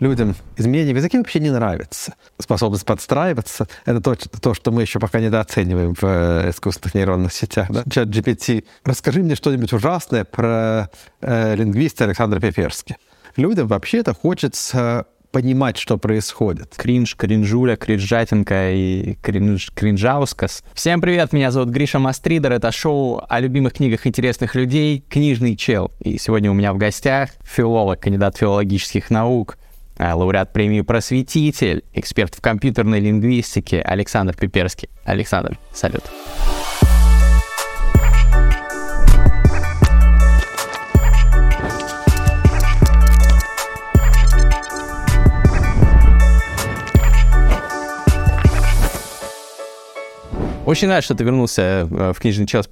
людям изменения в языке вообще не нравится. Способность подстраиваться — это то, то, что мы еще пока недооцениваем в э, искусственных нейронных сетях. Да? Чат GPT. Расскажи мне что-нибудь ужасное про э, лингвиста Александра Пеперски. Людям вообще-то хочется понимать, что происходит. Кринж, кринжуля, кринжатинка и кринж, кринжаускас. Всем привет, меня зовут Гриша Мастридер, это шоу о любимых книгах интересных людей «Книжный чел». И сегодня у меня в гостях филолог, кандидат филологических наук, лауреат премии «Просветитель», эксперт в компьютерной лингвистике Александр Пиперский. Александр, салют. Очень рад, что ты вернулся э, в книжный час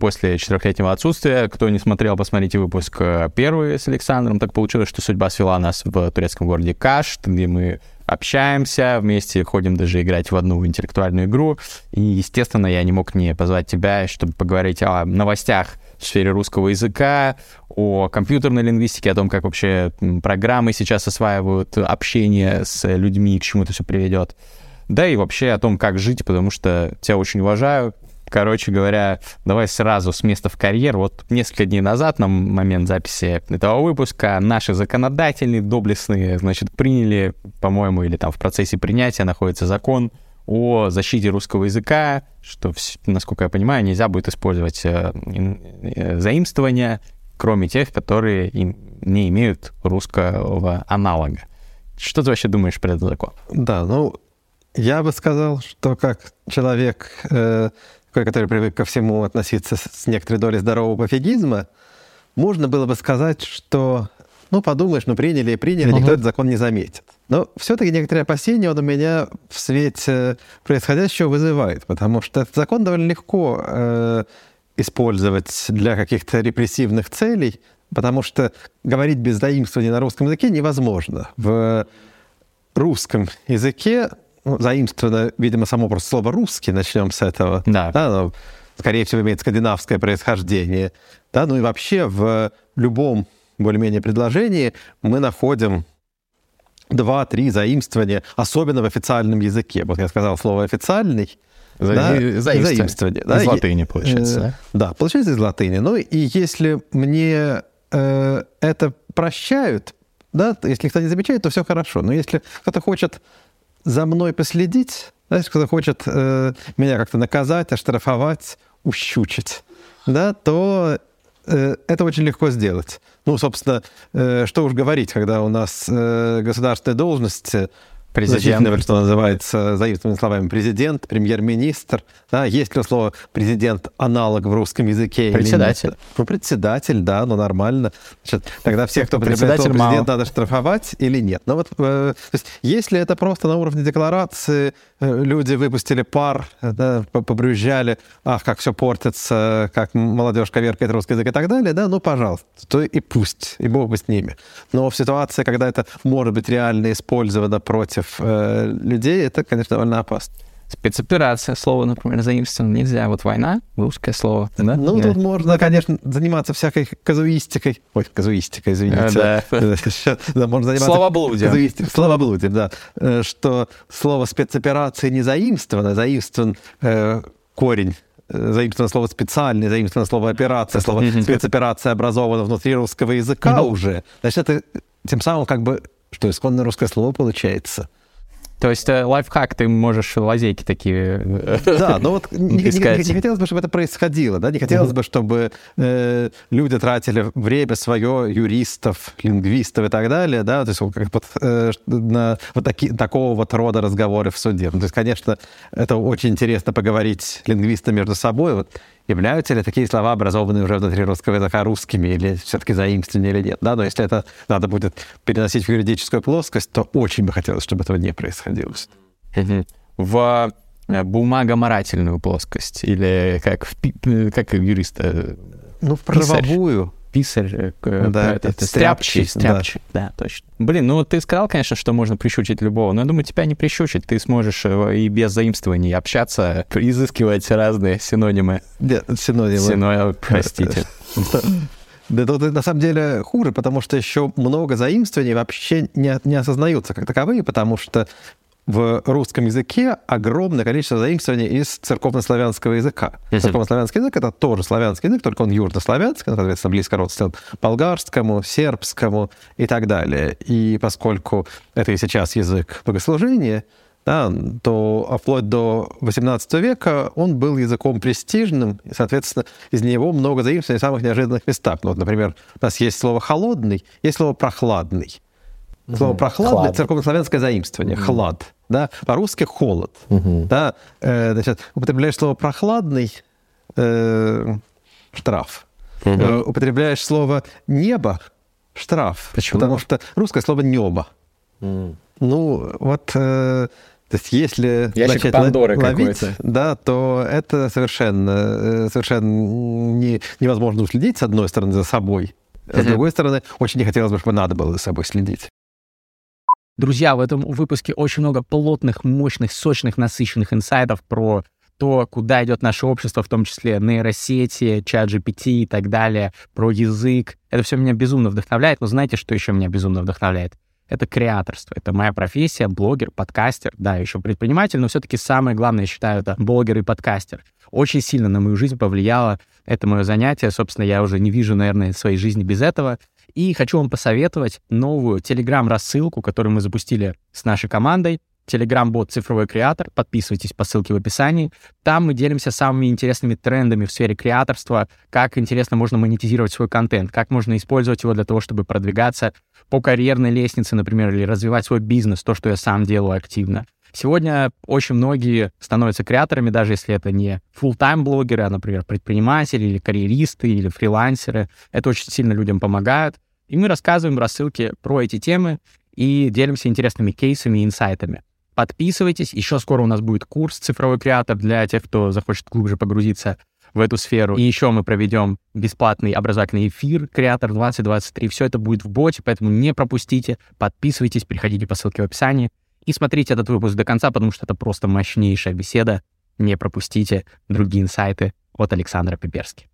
после четырехлетнего отсутствия. Кто не смотрел, посмотрите выпуск э, первый с Александром. Так получилось, что судьба свела нас в турецком городе Каш, где мы общаемся, вместе ходим даже играть в одну интеллектуальную игру. И, естественно, я не мог не позвать тебя, чтобы поговорить о новостях в сфере русского языка, о компьютерной лингвистике, о том, как вообще программы сейчас осваивают общение с людьми, к чему это все приведет да и вообще о том, как жить, потому что тебя очень уважаю. Короче говоря, давай сразу с места в карьер. Вот несколько дней назад, на момент записи этого выпуска, наши законодательные, доблестные, значит, приняли, по-моему, или там в процессе принятия находится закон о защите русского языка, что, насколько я понимаю, нельзя будет использовать э, э, заимствования, кроме тех, которые не имеют русского аналога. Что ты вообще думаешь про этот закон? Да, ну, я бы сказал, что как человек, э, который привык ко всему относиться с некоторой долей здорового пофигизма, можно было бы сказать, что, ну, подумаешь, ну, приняли и приняли, uh-huh. никто этот закон не заметит. Но все-таки некоторые опасения он у меня в свете происходящего вызывает, потому что этот закон довольно легко э, использовать для каких-то репрессивных целей, потому что говорить без заимствования на русском языке невозможно. В русском языке ну, заимствовано, видимо, само просто слово «русский», начнем с этого. Да. да но, скорее всего, имеет скандинавское происхождение. Да, ну и вообще в любом более-менее предложении мы находим два-три заимствования, особенно в официальном языке. Вот я сказал слово «официальный», за, да, заимствование. заимствование да, из латыни, получается. Э, да? да, получается из латыни. Ну и если мне э, это прощают, да, если кто не замечает, то все хорошо. Но если кто-то хочет за мной последить, знаешь, кто хочет э, меня как-то наказать, оштрафовать, ущучить, да, то э, это очень легко сделать. Ну, собственно, э, что уж говорить, когда у нас э, государственные должности Президент. что называется, заимствованными словами президент, премьер-министр. Да, есть ли слово президент аналог в русском языке? Председатель. Ну, председатель, да, ну нормально. Значит, тогда всех, кто потребляет слово президент, надо штрафовать или нет? Но ну, вот, э, то есть, если это просто на уровне декларации, э, люди выпустили пар, да, побрюзжали, ах, как все портится, как молодежь коверкает русский язык и так далее, да, ну, пожалуйста, то и пусть, и бог бы с ними. Но в ситуации, когда это может быть реально использовано против против э, людей, это, конечно, довольно опасно. Спецоперация, слово, например, заимствовано нельзя. Вот война, русское слово. Да? Ну, да. тут можно, конечно, заниматься всякой казуистикой. Ой, казуистикой, извините. Да. да можно заниматься... Словоблудием. Казуистикой. Словоблудием, да. Э, что слово спецоперация не заимствовано, заимствован э, корень э, заимствовано слово специальный, заимствовано слово операция, слово спецоперация образовано внутри русского языка уже. Значит, это тем самым как бы что исконное русское слово получается. То есть э, лайфхак, ты можешь лазейки такие э, Да, но вот не, не, не хотелось бы, чтобы это происходило, да, не хотелось бы, чтобы э, люди тратили время свое, юристов, лингвистов и так далее, да, то есть как вот, э, на вот таки, такого вот рода разговоры в суде. Ну, то есть, конечно, это очень интересно поговорить лингвистам между собой, вот являются ли такие слова, образованные уже внутри русского языка, русскими или все-таки заимствованы или нет. Да? Но если это надо будет переносить в юридическую плоскость, то очень бы хотелось, чтобы этого не происходило. В э, бумагоморательную плоскость или как, в, э, как юриста? Э, ну, в правовую писарь, э, да, это, это стряпчий, стряпчий, да. да, точно. Блин, ну ты сказал, конечно, что можно прищучить любого, но я думаю, тебя не прищучить, ты сможешь э, и без заимствований общаться, изыскивать разные синонимы. Нет, синонимы. Синонимы, простите. Да тут на самом деле хуже, потому что еще много заимствований вообще не, не осознаются как таковые, потому что в русском языке огромное количество заимствований из церковнославянского языка. Yes, Церковнославянский язык — это тоже славянский язык, только он южнославянский, соответственно, близко родственен болгарскому, сербскому и так далее. И поскольку это и сейчас язык богослужения, да, то вплоть до XVIII века он был языком престижным, и, соответственно, из него много заимствований в самых неожиданных местах. Ну, вот, например, у нас есть слово «холодный», есть слово «прохладный». Слово «прохладный» — церковнославянское заимствование. «хлад» да, по-русски холод, угу. да, э, значит, употребляешь слово прохладный, э, штраф, угу. э, употребляешь слово небо, штраф, Почему? потому что русское слово небо. Mm. Ну, вот, э, то есть если Ящик начать Пандоры ловить, да, то это совершенно, э, совершенно не, невозможно уследить, с одной стороны, за собой, а с другой стороны, очень не хотелось бы, чтобы надо было за собой следить. Друзья, в этом выпуске очень много плотных, мощных, сочных, насыщенных инсайтов про то, куда идет наше общество, в том числе нейросети, чат GPT и так далее, про язык. Это все меня безумно вдохновляет. Но знаете, что еще меня безумно вдохновляет? Это креаторство. Это моя профессия, блогер, подкастер, да, еще предприниматель, но все-таки самое главное, я считаю, это блогер и подкастер. Очень сильно на мою жизнь повлияло это мое занятие. Собственно, я уже не вижу, наверное, своей жизни без этого. И хочу вам посоветовать новую Telegram-рассылку, которую мы запустили с нашей командой. Telegram-бот «Цифровой креатор». Подписывайтесь по ссылке в описании. Там мы делимся самыми интересными трендами в сфере креаторства, как интересно можно монетизировать свой контент, как можно использовать его для того, чтобы продвигаться по карьерной лестнице, например, или развивать свой бизнес, то, что я сам делаю активно. Сегодня очень многие становятся креаторами, даже если это не full-time блогеры, а, например, предприниматели или карьеристы или фрилансеры. Это очень сильно людям помогает. И мы рассказываем в рассылке про эти темы и делимся интересными кейсами и инсайтами. Подписывайтесь. Еще скоро у нас будет курс «Цифровой креатор» для тех, кто захочет глубже погрузиться в эту сферу. И еще мы проведем бесплатный образовательный эфир «Креатор 2023». Все это будет в боте, поэтому не пропустите. Подписывайтесь, приходите по ссылке в описании. И смотрите этот выпуск до конца, потому что это просто мощнейшая беседа. Не пропустите другие инсайты от Александра Пиперски.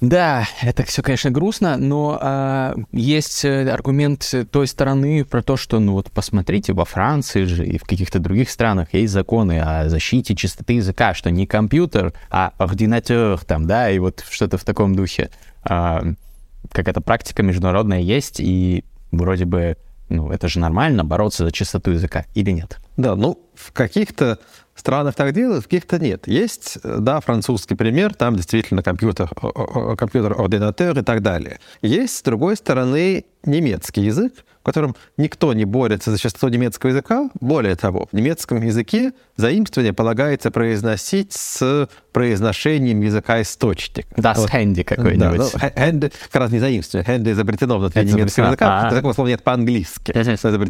Да, это все, конечно, грустно, но а, есть э, аргумент той стороны про то, что, ну вот посмотрите, во Франции же и в каких-то других странах есть законы о защите чистоты языка, что не компьютер, а ординатор там, да, и вот что-то в таком духе. А, какая-то практика международная есть, и вроде бы, ну, это же нормально бороться за чистоту языка или нет? Да, ну, в каких-то странах так делают, в каких-то нет. Есть, да, французский пример, там действительно компьютер, компьютер, ординатор и так далее. Есть, с другой стороны, немецкий язык, в котором никто не борется за чистоту немецкого языка. Более того, в немецком языке заимствование полагается произносить с произношением языка источника. Да, вот. с хэнди какой-нибудь. Да, ну, хэнди как раз не заимствование. Хэнди изобретено внутри немецкого языка. А-а. Такого слова нет по-английски.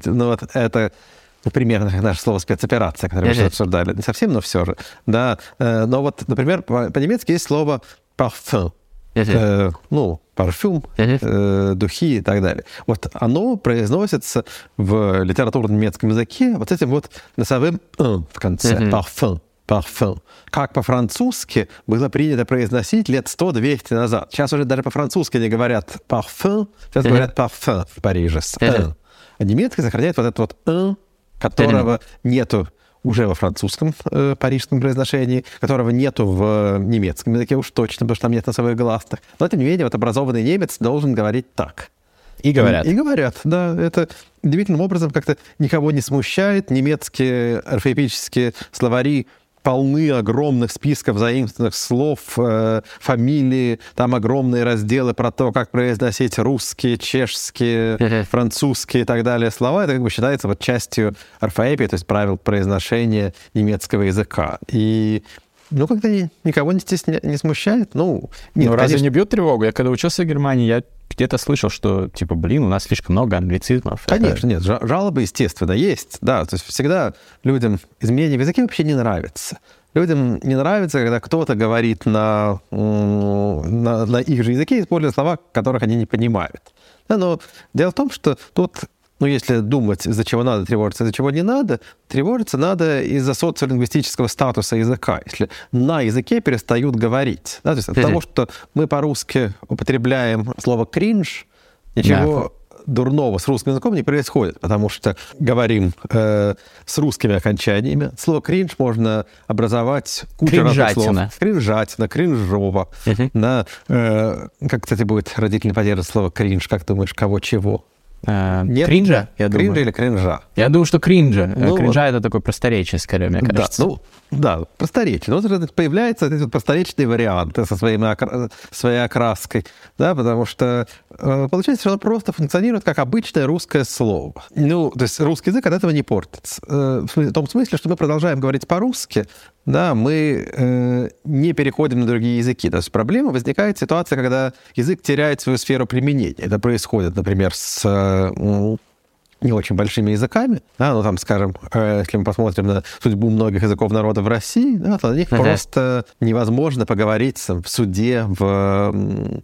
Ну вот это примерно наше слово спецоперация, которое мы обсуждали. Не совсем, но все же. Да. Э, но вот, например, по-немецки есть слово parfum. Э, ну, парфюм, э, духи и так далее. Вот оно произносится в литературном немецком языке вот этим вот носовым «н» в конце. Parfum. Парфюм. Как по-французски было принято произносить лет 100-200 назад. Сейчас уже даже по-французски не говорят парфюм, сейчас говорят парфюм в Париже. А немецкий сохраняет вот этот вот «н» которого нету уже во французском э, парижском произношении, которого нету в немецком языке уж точно, потому что там нет носовых гласных. Но, тем не менее, вот образованный немец должен говорить так. И говорят. И, и говорят, да. Это удивительным образом как-то никого не смущает. Немецкие орфоэпические словари полны огромных списков заимствованных слов, э, фамилии, там огромные разделы про то, как произносить русские, чешские, французские и так далее слова. Это как бы считается вот частью орфоэпии, то есть правил произношения немецкого языка. И ну, как-то никого не, стесня... не смущает. Ну, нет, ну, разве конечно... не бьет тревогу? Я когда учился в Германии, я где-то слышал, что, типа, блин, у нас слишком много англицизмов. Конечно, нет, жалобы, естественно, есть, да, то есть всегда людям изменения в языке вообще не нравится. Людям не нравится, когда кто-то говорит на, на, на их же языке, используя слова, которых они не понимают. Да, но дело в том, что тут ну, если думать, из-за чего надо тревожиться, из-за чего не надо, тревожиться надо из-за социолингвистического статуса языка. Если на языке перестают говорить. Да, то есть от того, что мы по-русски употребляем слово «кринж», ничего дурного с русским языком не происходит, потому что говорим э, с русскими окончаниями. Слово кринж можно образовать кучу разных слов. Кринжатина, кринжово. Uh-huh. Да, э, как, кстати, будет родительный поддерживать слово кринж? Как думаешь, кого чего? Э, Нет, кринжа, я кринжа думаю. или кринжа? Я думаю, что кринжа. Ну, кринжа вот. это такое просторечие, скорее, мне кажется. Да, ну, да, просторечие. Но вот появляются эти вот просторечные варианты со своими окра... своей окраской, да, потому что э, получается, что оно просто функционирует как обычное русское слово. Ну, то есть русский язык от этого не портится. Э, в том смысле, что мы продолжаем говорить по-русски, да, мы э, не переходим на другие языки. То есть проблема возникает ситуация, когда язык теряет свою сферу применения. Это происходит, например, с э, не очень большими языками, да, ну там, скажем, э, если мы посмотрим на судьбу многих языков народа в России, да, то на них uh-huh. просто невозможно поговорить в суде, в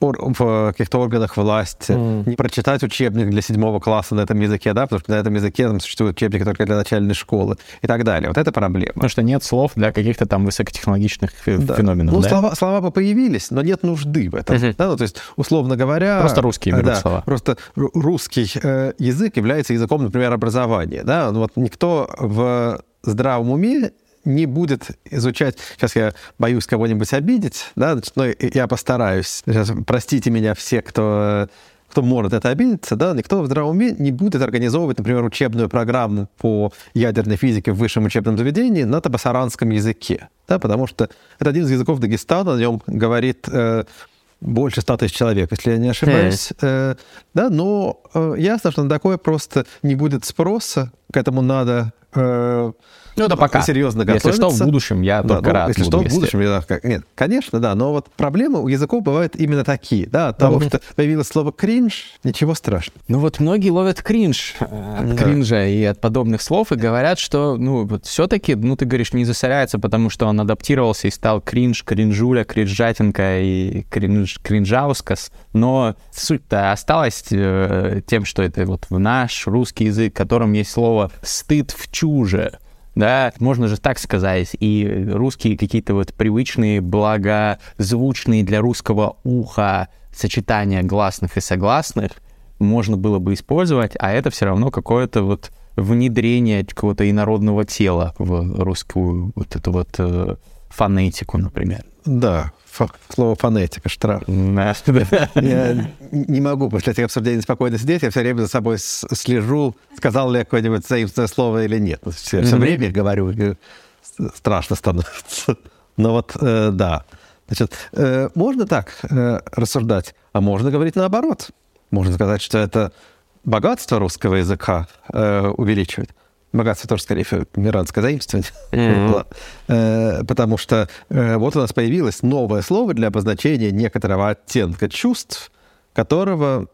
в каких-то органах власти, mm. не прочитать учебник для седьмого класса на этом языке, да, потому что на этом языке там существуют учебники только для начальной школы и так далее. Вот это проблема. Потому что нет слов для каких-то там высокотехнологичных да. феноменов, Ну, да? слова, слова бы появились, но нет нужды в этом. Mm-hmm. Да? Ну, то есть, условно говоря... Просто русские берут да, слова. Просто русский э, язык является языком, например, образования. Да? Вот никто в здравом уме не будет изучать... Сейчас я боюсь кого-нибудь обидеть, да, но я постараюсь. Сейчас простите меня все, кто кто может это обидеться, да, никто в здравом уме не будет организовывать, например, учебную программу по ядерной физике в высшем учебном заведении на табасаранском языке, да, потому что это один из языков Дагестана, на нем говорит э, больше 100 тысяч человек, если я не ошибаюсь. Э, да, но э, ясно, что на такое просто не будет спроса, к этому надо э, ну, это пока. серьезно готовиться. Если что, в будущем я да, только ну, рад Если что, в будущем я... Нет, конечно, да, но вот проблемы у языков бывают именно такие, да, от того, что появилось слово «кринж», ничего страшного. Ну вот многие ловят кринж от да. кринжа и от подобных слов и говорят, что, ну, вот все-таки, ну, ты говоришь, не засоряется, потому что он адаптировался и стал кринж, кринжуля, кринжатинка и кринж, кринжаускас, но суть-то осталась э, тем, что это вот в наш русский язык, в котором есть слово «стыд в чуже», да, можно же так сказать, и русские какие-то вот привычные, благозвучные для русского уха сочетания гласных и согласных можно было бы использовать, а это все равно какое-то вот внедрение какого-то инородного тела в русскую вот эту вот э, фонетику, например. Да, слово фонетика, штраф. Я не могу после этих обсуждений спокойно сидеть, я все время за собой слежу, сказал ли я какое-нибудь заимственное слово или нет. Все, все время говорю, страшно становится. Но вот, э, да. Значит, э, можно так э, рассуждать, а можно говорить наоборот. Можно сказать, что это богатство русского языка увеличивает богатство тоже, скорее всего, миранское заимствование. Mm-hmm. Потому что э, вот у нас появилось новое слово для обозначения некоторого оттенка чувств, которого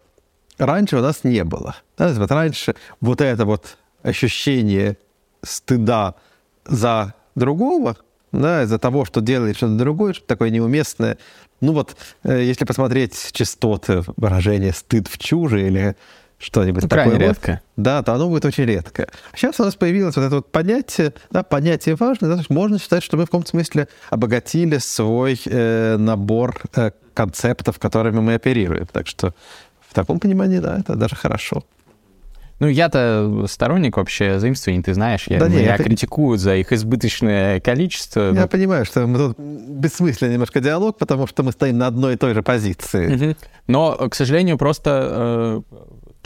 раньше у нас не было. Да, вот раньше вот это вот ощущение стыда за другого, да, из-за того, что делает что-то другое, что-то такое неуместное. Ну вот, э, если посмотреть частоты выражения «стыд в чуже» или что-нибудь ну, такое. редко. Да, то оно будет очень редко. Сейчас у нас появилось вот это вот понятие, да, понятие важное, да, можно считать, что мы в каком-то смысле обогатили свой э, набор э, концептов, которыми мы оперируем. Так что в таком понимании, да, это даже хорошо. Ну, я-то сторонник вообще заимствований, ты знаешь, я, да меня это... критикуют за их избыточное количество. Я ну... понимаю, что мы тут бессмысленный немножко диалог, потому что мы стоим на одной и той же позиции. Но, к сожалению, просто э,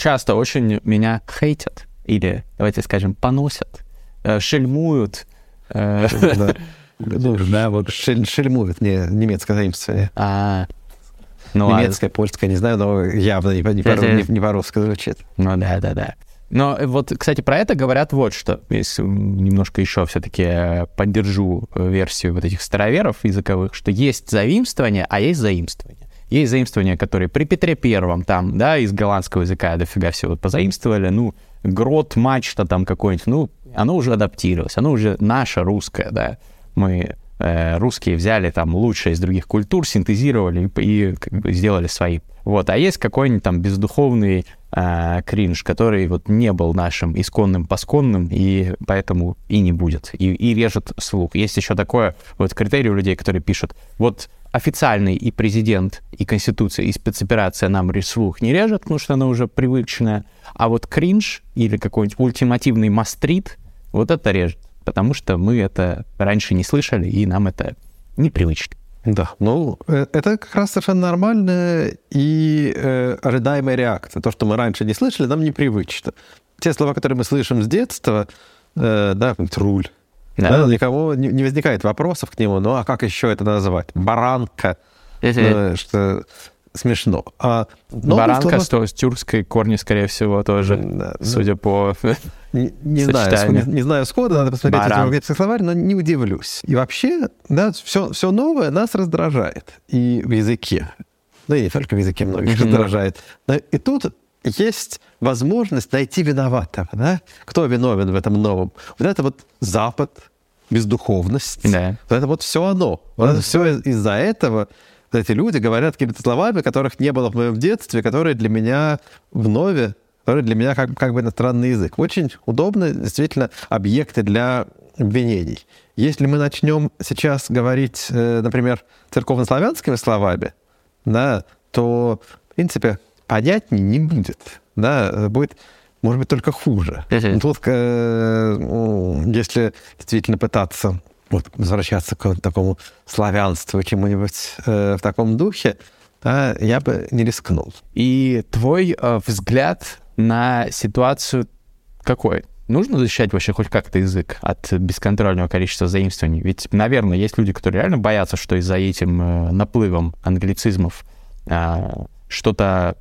часто очень меня хейтят, или, давайте скажем, поносят, э, шельмуют. Э, ну, да, вот шельмуют, не немецкое заимствование. А, ну, Немецкое, а... польское, не знаю, но явно не, не, по, не, не по-русски звучит. Ну да, да, да. Но вот, кстати, про это говорят вот что. Если немножко еще все-таки поддержу версию вот этих староверов языковых, что есть заимствование, а есть заимствование. Есть заимствования, которые при Петре Первом там, да, из голландского языка дофига всего позаимствовали, ну, грот, мачта там какой-нибудь, ну, оно уже адаптировалось, оно уже наше русское, да. Мы э, русские взяли там лучшее из других культур, синтезировали и, и как бы сделали свои. Вот, а есть какой-нибудь там бездуховный э, кринж, который вот не был нашим исконным посконным, и поэтому и не будет, и, и режет слух. Есть еще такое вот критерий у людей, которые пишут, вот официальный и президент, и конституция, и спецоперация нам слух не режет, потому что она уже привычная, а вот кринж или какой-нибудь ультимативный мастрит, вот это режет, потому что мы это раньше не слышали, и нам это непривычно. Да, ну, э, это как раз совершенно нормальная и э, ожидаемая реакция. То, что мы раньше не слышали, нам непривычно. Те слова, которые мы слышим с детства, э, да, руль, да. Да, никого не, возникает вопросов к нему, ну а как еще это назвать? Баранка, ну, что смешно. А Баранка слова... с тюркской корни, скорее всего, тоже, да, судя да. по не, не знаю, не, не знаю схода, надо посмотреть этимологический словарь, но не удивлюсь. И вообще, да, все, все новое нас раздражает и в языке. Ну и не только в языке многих mm-hmm. раздражает. И тут есть возможность найти виноватого, да? Кто виновен в этом новом? Вот это вот Запад, бездуховность. Да. Это вот все оно. Вот это все из-за этого эти люди говорят какими-то словами, которых не было в моем детстве, которые для меня вновь, которые для меня как, как бы иностранный язык. Очень удобно, действительно, объекты для обвинений. Если мы начнем сейчас говорить, э, например, церковнославянскими словами, да, то, в принципе, понятнее не будет. Да, будет, может быть, только хуже. Тут, э, если действительно пытаться вот, возвращаться к такому славянству, чему-нибудь э, в таком духе, да, я бы не рискнул. И твой э, взгляд на ситуацию какой? Нужно защищать вообще хоть как-то язык от бесконтрольного количества заимствований? Ведь, наверное, есть люди, которые реально боятся, что из-за этим э, наплывом англицизмов э, что-то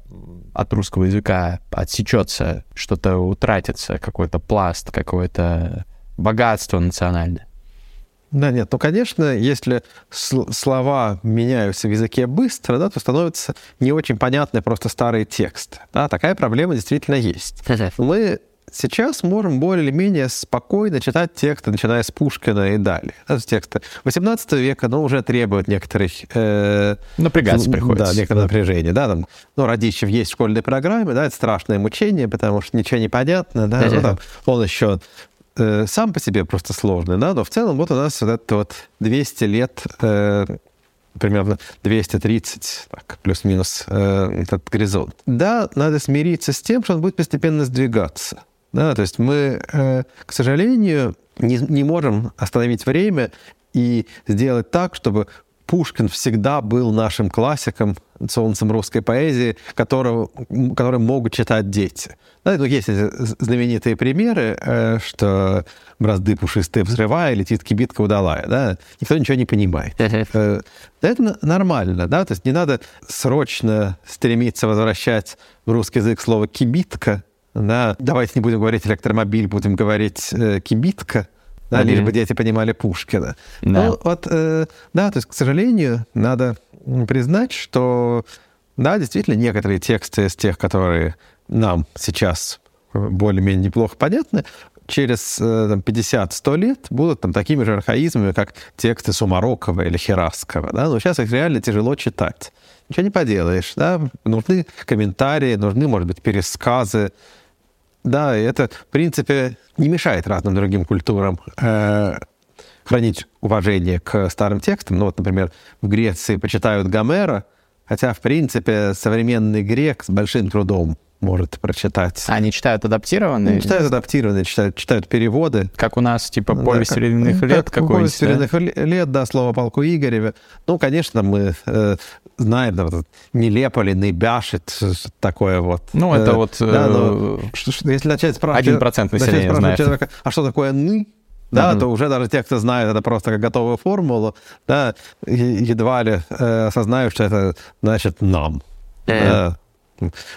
от русского языка отсечется, что-то утратится, какой-то пласт, какое-то богатство национальное. Да, нет, ну, конечно, если слова меняются в языке быстро, да, то становятся не очень понятны просто старые тексты. Да, такая проблема действительно есть. Мы сейчас можем более или менее спокойно читать тексты, начиная с Пушкина и далее. Да, тексты 18 века, но уже требуют некоторых... Э, Напрягаться приходится. Да, некоторое напряжение. Да, там, ну, Радищев есть в школьной программе, да, это страшное мучение, потому что ничего не понятно, да, ну, там, он еще э, сам по себе просто сложный, да, но в целом вот у нас вот это вот 200 лет, э, примерно 230, так, плюс-минус э, этот горизонт. Да, надо смириться с тем, что он будет постепенно сдвигаться. Да, то есть мы, э, к сожалению, не, не можем остановить время и сделать так, чтобы Пушкин всегда был нашим классиком, солнцем русской поэзии, которого, который могут читать дети. Да, ну, есть эти знаменитые примеры, э, что бразды пушистые взрывая, летит кибитка удалая. Да? Никто ничего не понимает. Э, это нормально, да, то есть не надо срочно стремиться возвращать в русский язык слово «кибитка», да, давайте не будем говорить электромобиль, будем говорить э, кибитка, да, лишь бы дети понимали Пушкина. Да. Ну, вот, э, да, то есть, к сожалению, надо признать, что, да, действительно, некоторые тексты из тех, которые нам сейчас более-менее неплохо понятны, через э, там, 50-100 лет будут там, такими же архаизмами, как тексты Сумарокова или Хераскова. Да? Но сейчас их реально тяжело читать. Ничего не поделаешь. Да? Нужны комментарии, нужны, может быть, пересказы. Да, и это, в принципе, не мешает разным другим культурам э, хранить уважение к старым текстам. Ну вот, например, в Греции почитают Гомера, хотя, в принципе, современный грек с большим трудом может прочитать. Они читают адаптированные? Они читают адаптированные, читают, читают переводы. Как у нас, типа, повесть да, временных лет как, какой-нибудь, Повесть временных да? лет, да, слово полку Игореве. Ну, конечно, мы э, знаем, да, вот, нелеполи, бяшит, такое вот. Ну, это э, вот... Да, но, э, если начать спрашивать... Один процент населения знает. Человека, а что такое «ны»? да, mm-hmm. то уже даже те, кто знает это просто как готовую формулу, да, едва ли э, осознают, что это значит «нам». Mm-hmm. Да.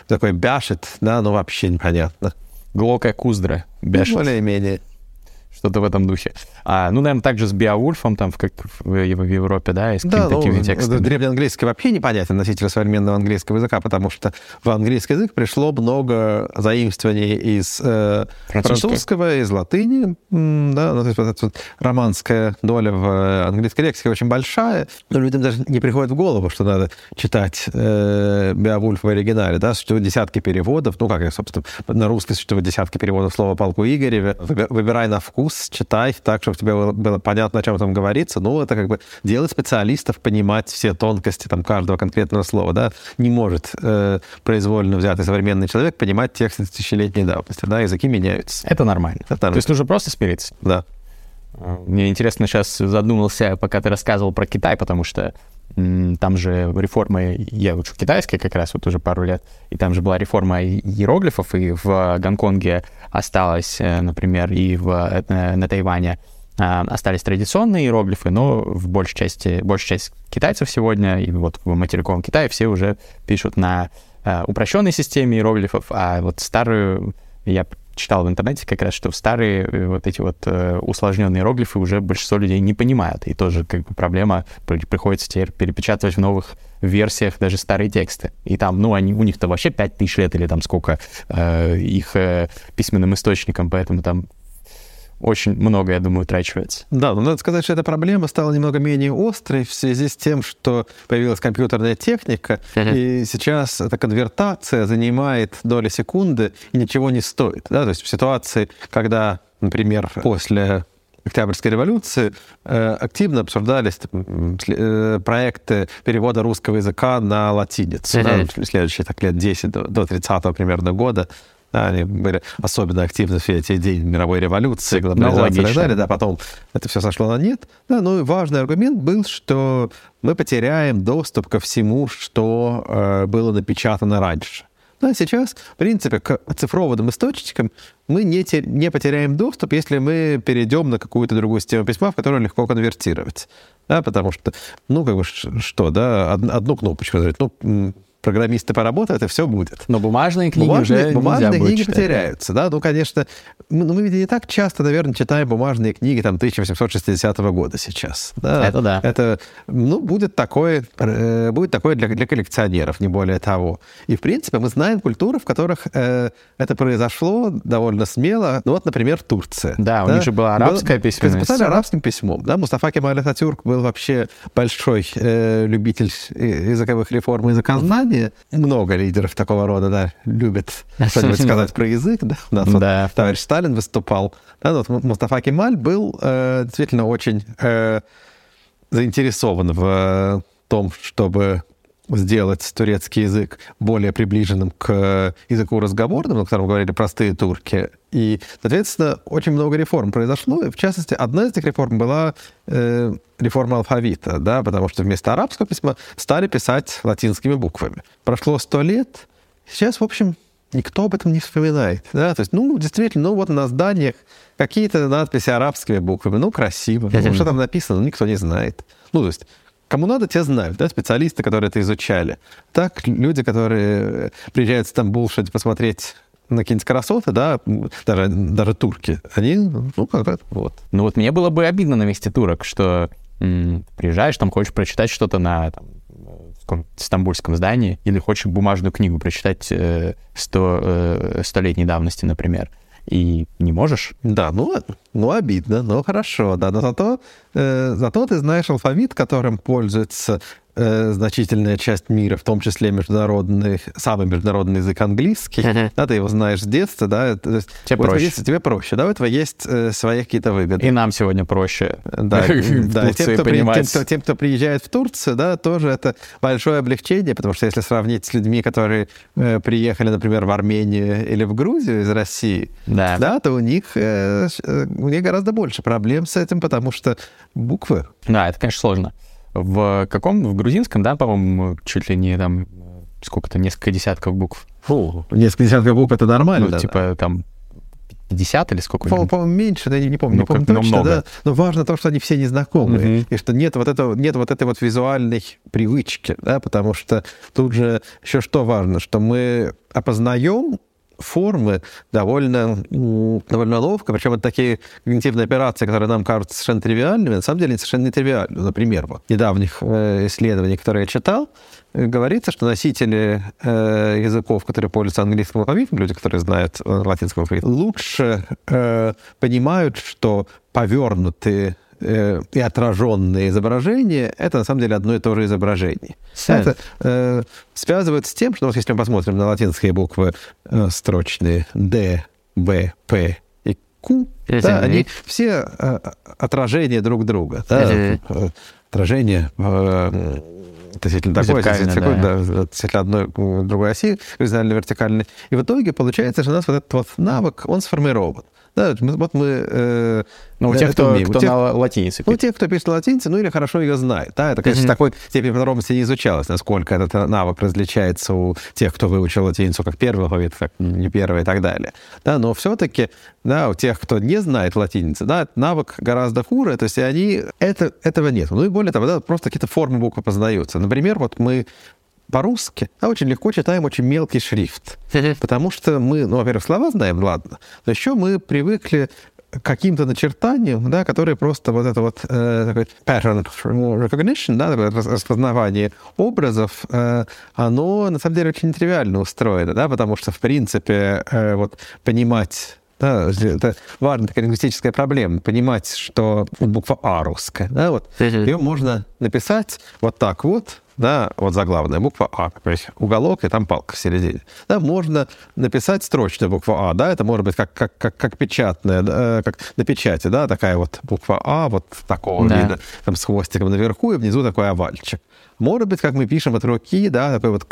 Такой бяшет, да, ну вообще непонятно. Глокая куздра бяшет. Ну, более-менее. Что-то в этом духе. А, ну, наверное, также с Биовульфом, там, в, как в, в Европе, да, и с Да, какими-то такими ну, текстами. древнеанглийский вообще непонятен носитель современного английского языка, потому что в английский язык пришло много заимствований из э, Французского. из латыни, да, ну, то есть вот эта вот романская доля в э, английской лексике очень большая, но людям даже не приходит в голову, что надо читать э, Беовульф в оригинале, да, существуют десятки переводов, ну, как, собственно, на русский существует десятки переводов слова «полку Игореве», Выби- выбирай на вкус, читай так, чтобы тебе было, было понятно, о чем там говорится, ну, это как бы дело специалистов понимать все тонкости там каждого конкретного слова, да, не может э, произвольно взятый современный человек понимать текст тысячелетней давности, да, языки меняются, Это нормально. Это То есть нужно просто смириться. да. Мне интересно, сейчас задумался, пока ты рассказывал про Китай, потому что там же реформа, я учу китайский как раз вот уже пару лет, и там же была реформа иероглифов, и в Гонконге осталось, э, например, и в, э, на Тайване а, остались традиционные иероглифы, но в большей части, большая часть китайцев сегодня, и вот в материковом Китае все уже пишут на э, упрощенной системе иероглифов, а вот старую я читал в интернете как раз, что в старые э, вот эти вот э, усложненные иероглифы уже большинство людей не понимают. И тоже как бы проблема, при- приходится теперь перепечатывать в новых версиях даже старые тексты. И там, ну, они, у них-то вообще 5000 лет или там сколько э, их э, письменным источникам, поэтому там очень много, я думаю, утрачивается. Да, но надо сказать, что эта проблема стала немного менее острой в связи с тем, что появилась компьютерная техника, и сейчас эта конвертация занимает доли секунды и ничего не стоит. Да? То есть в ситуации, когда, например, после Октябрьской революции э, активно обсуждались м, сле- э, проекты перевода русского языка на латиницу. да, в следующие так, лет 10 до, до 30 примерно года. Да, они были особенно активны в эти день мировой революции, глобализации и так далее. Да, потом это все сошло на нет. Да, ну и важный аргумент был, что мы потеряем доступ ко всему, что э, было напечатано раньше. Да, сейчас, в принципе, к оцифрованным источникам мы не, те- не потеряем доступ, если мы перейдем на какую-то другую систему письма, в которую легко конвертировать. Да, потому что, ну, как бы, что, да, од- одну кнопочку нажать, ну, программисты поработают, и все будет. Но бумажные книги Бумажные, уже бумажные книги читать. потеряются, да, ну, конечно, мы, ну, мы ведь не так часто, наверное, читаем бумажные книги там 1860 года сейчас. Да? Это да. Это, ну, будет такое, э, будет такое для, для коллекционеров, не более того. И, в принципе, мы знаем культуры, в которых э, это произошло довольно смело. Ну, вот, например, Турция. Да, у них же была арабская Было- письменность. Писали арабским письмом, да, Мустафа Кемаль Ататюрк был вообще большой э, любитель э, языковых реформ и языкознания. Много лидеров такого рода, да, любят что-нибудь сказать про язык, да. У нас вот Да. товарищ Сталин выступал. Да, вот Му- Мустафа Кемаль был э, действительно очень э, заинтересован в э, том, чтобы сделать турецкий язык более приближенным к языку разговорному, на котором говорили простые турки. И, соответственно, очень много реформ произошло. И, в частности, одна из этих реформ была э, реформа алфавита, да, потому что вместо арабского письма стали писать латинскими буквами. Прошло сто лет, сейчас, в общем, никто об этом не вспоминает. Да? То есть, ну, действительно, ну вот на зданиях какие-то надписи арабскими буквами, ну, красиво. Ну, что там написано, ну, никто не знает. Ну, то есть, Кому надо, те знают, да, специалисты, которые это изучали. Так, люди, которые приезжают в Стамбул, что-то посмотреть на какие-нибудь красоты, да, даже, даже турки, они, ну, как вот. Ну вот мне было бы обидно на месте турок, что м, приезжаешь, там хочешь прочитать что-то на там, стамбульском здании, или хочешь бумажную книгу прочитать э, сто, э, столетней давности, например, и не можешь. Да, ну, ну обидно, но хорошо, да, но зато, э, зато ты знаешь алфавит, которым пользуется э, значительная часть мира, в том числе международный, самый международный язык английский, Мгм. да, ты его знаешь с детства, да, то есть Тебе проще. есть- тебе проще, да, у этого есть э, свои какие-то выгоды. И нам сегодня проще Да, да, тем, кто, тем, кто, тем, кто приезжает в Турцию, да, тоже это большое облегчение, потому что если сравнить с людьми, которые э, приехали, например, в Армению или в Грузию из России, Да. да, то у них, э, э, у них гораздо больше проблем с этим, потому что буквы. Да, это, конечно, сложно. В каком? В грузинском, да, по-моему, чуть ли не там сколько-то, несколько десятков букв. Фу, несколько десятков букв это нормально. ну, типа там 50 или сколько? По- По-моему, меньше, да, я не помню, Ну, не помню как- точно, много. да. Но важно то, что они все незнакомые, Мгм. и что нет вот этого, нет вот этой вот визуальной привычки, да, потому что тут же еще что важно, что мы опознаем формы довольно, довольно ловко, причем это такие когнитивные операции, которые нам кажутся совершенно тривиальными, на самом деле они совершенно не тривиальны. Например, вот недавних э, исследований, которые я читал, э, говорится, что носители э, языков, которые пользуются английским алфавитом, люди, которые знают латинский алфавит, лучше понимают, что повернутые э, и отраженные изображения — это на самом деле одно и то же изображение. Это э, связывает с тем, что вот если мы посмотрим на латинские буквы э, строчные D, B, P и Q, да, они- все э, отражения друг друга. Да, э, отражение э, относительно такой, относительно, да. да, относительно одной другой оси, горизонтально-вертикальной. И в итоге получается, что у нас вот этот вот навык, он сформирован. Да, вот мы... э, Ну, у тех, это кто, умеем. У кто тех- на латинице ну, пишет. те, кто пишет на латинице, ну или хорошо ее знает. Да, это, конечно, Мгм. такой степень подробности не изучалось, насколько этот э, навык различается у тех, кто выучил латиницу как первый алфавит, как не первый и так далее. Да, но все-таки, да, у тех, кто не знает латиницы, да, этот навык гораздо хуже, то есть они, это, этого нет. Ну и более того, да, просто какие-то формы буквы познаются. Например, вот мы по-русски да, очень легко читаем очень мелкий шрифт. Потому что мы, ну, во-первых, слова знаем, ладно, но еще мы привыкли к каким-то начертаниям, да, которые просто вот это вот э, такой pattern recognition, да, распознавание образов, э, оно на самом деле очень нетривиально устроено, да, потому что, в принципе, э, вот понимать да, это важная такая лингвистическая проблема. Понимать, что буква А русская, да, вот ее можно написать вот так вот, да, вот заглавная буква А, то есть уголок, и там палка в середине. Да, можно написать строчную букву А, да, это может быть как, как, как, как печатная, да, э, как на печати, да, такая вот буква А, вот такого Да. вида, там с хвостиком наверху, и внизу такой овальчик. Может быть, как мы пишем от руки, да, такой вот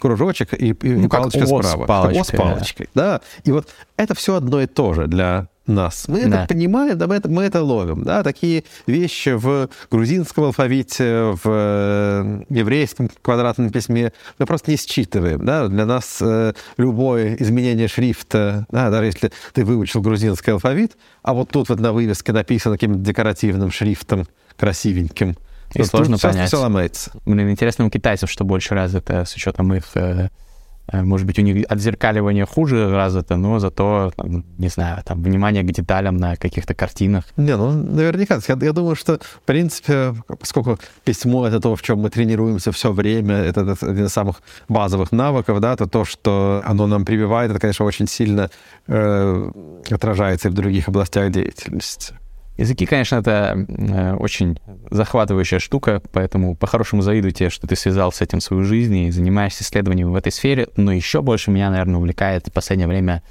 кружочек и, и Ну, как палочка с справа. палочкой, О с палочкой, да. И вот это все одно и то же для нас. Мы Да. это понимаем, да, мы, это, мы это ловим. Да? Такие вещи в грузинском алфавите, в э, еврейском квадратном письме мы просто не считываем. Да? Для нас э, любое изменение шрифта, да, даже если ты выучил грузинский алфавит, а вот тут вот на вывеске написано каким-то декоративным шрифтом, красивеньким, И сложно понять. всё ломается. Блин, интересно у китайцев, что больше развито, с учетом их, э, может быть, у них отзеркаливание хуже развито, но зато, там, не знаю, там, внимание к деталям на каких-то картинах. Не, ну, наверняка. Я, я думаю, что, в принципе, поскольку письмо — это то, в чем мы тренируемся все время, это, это один из самых базовых навыков, да, то то, что оно нам прививает, это, конечно, очень сильно э, отражается и в других областях деятельности. Языки, конечно, это э, очень захватывающая штука, поэтому по-хорошему завидую тебе, что ты связал с этим свою жизнь и занимаешься исследованиями в этой сфере. Но еще больше меня, наверное, увлекает в последнее время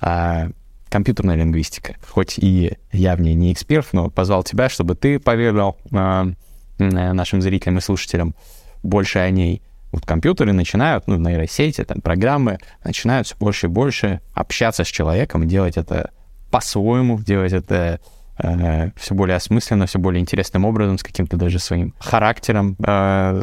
а, компьютерная лингвистика. Хоть и я в ней не эксперт, но позвал тебя, чтобы ты поведал а, м, нашим зрителям и слушателям больше о ней. Вот компьютеры начинают, ну, нейросети, там, программы, начинают все больше и больше общаться с человеком, делать это по-своему, делать это все более осмысленно, все более интересным образом, с каким-то даже своим характером. Э,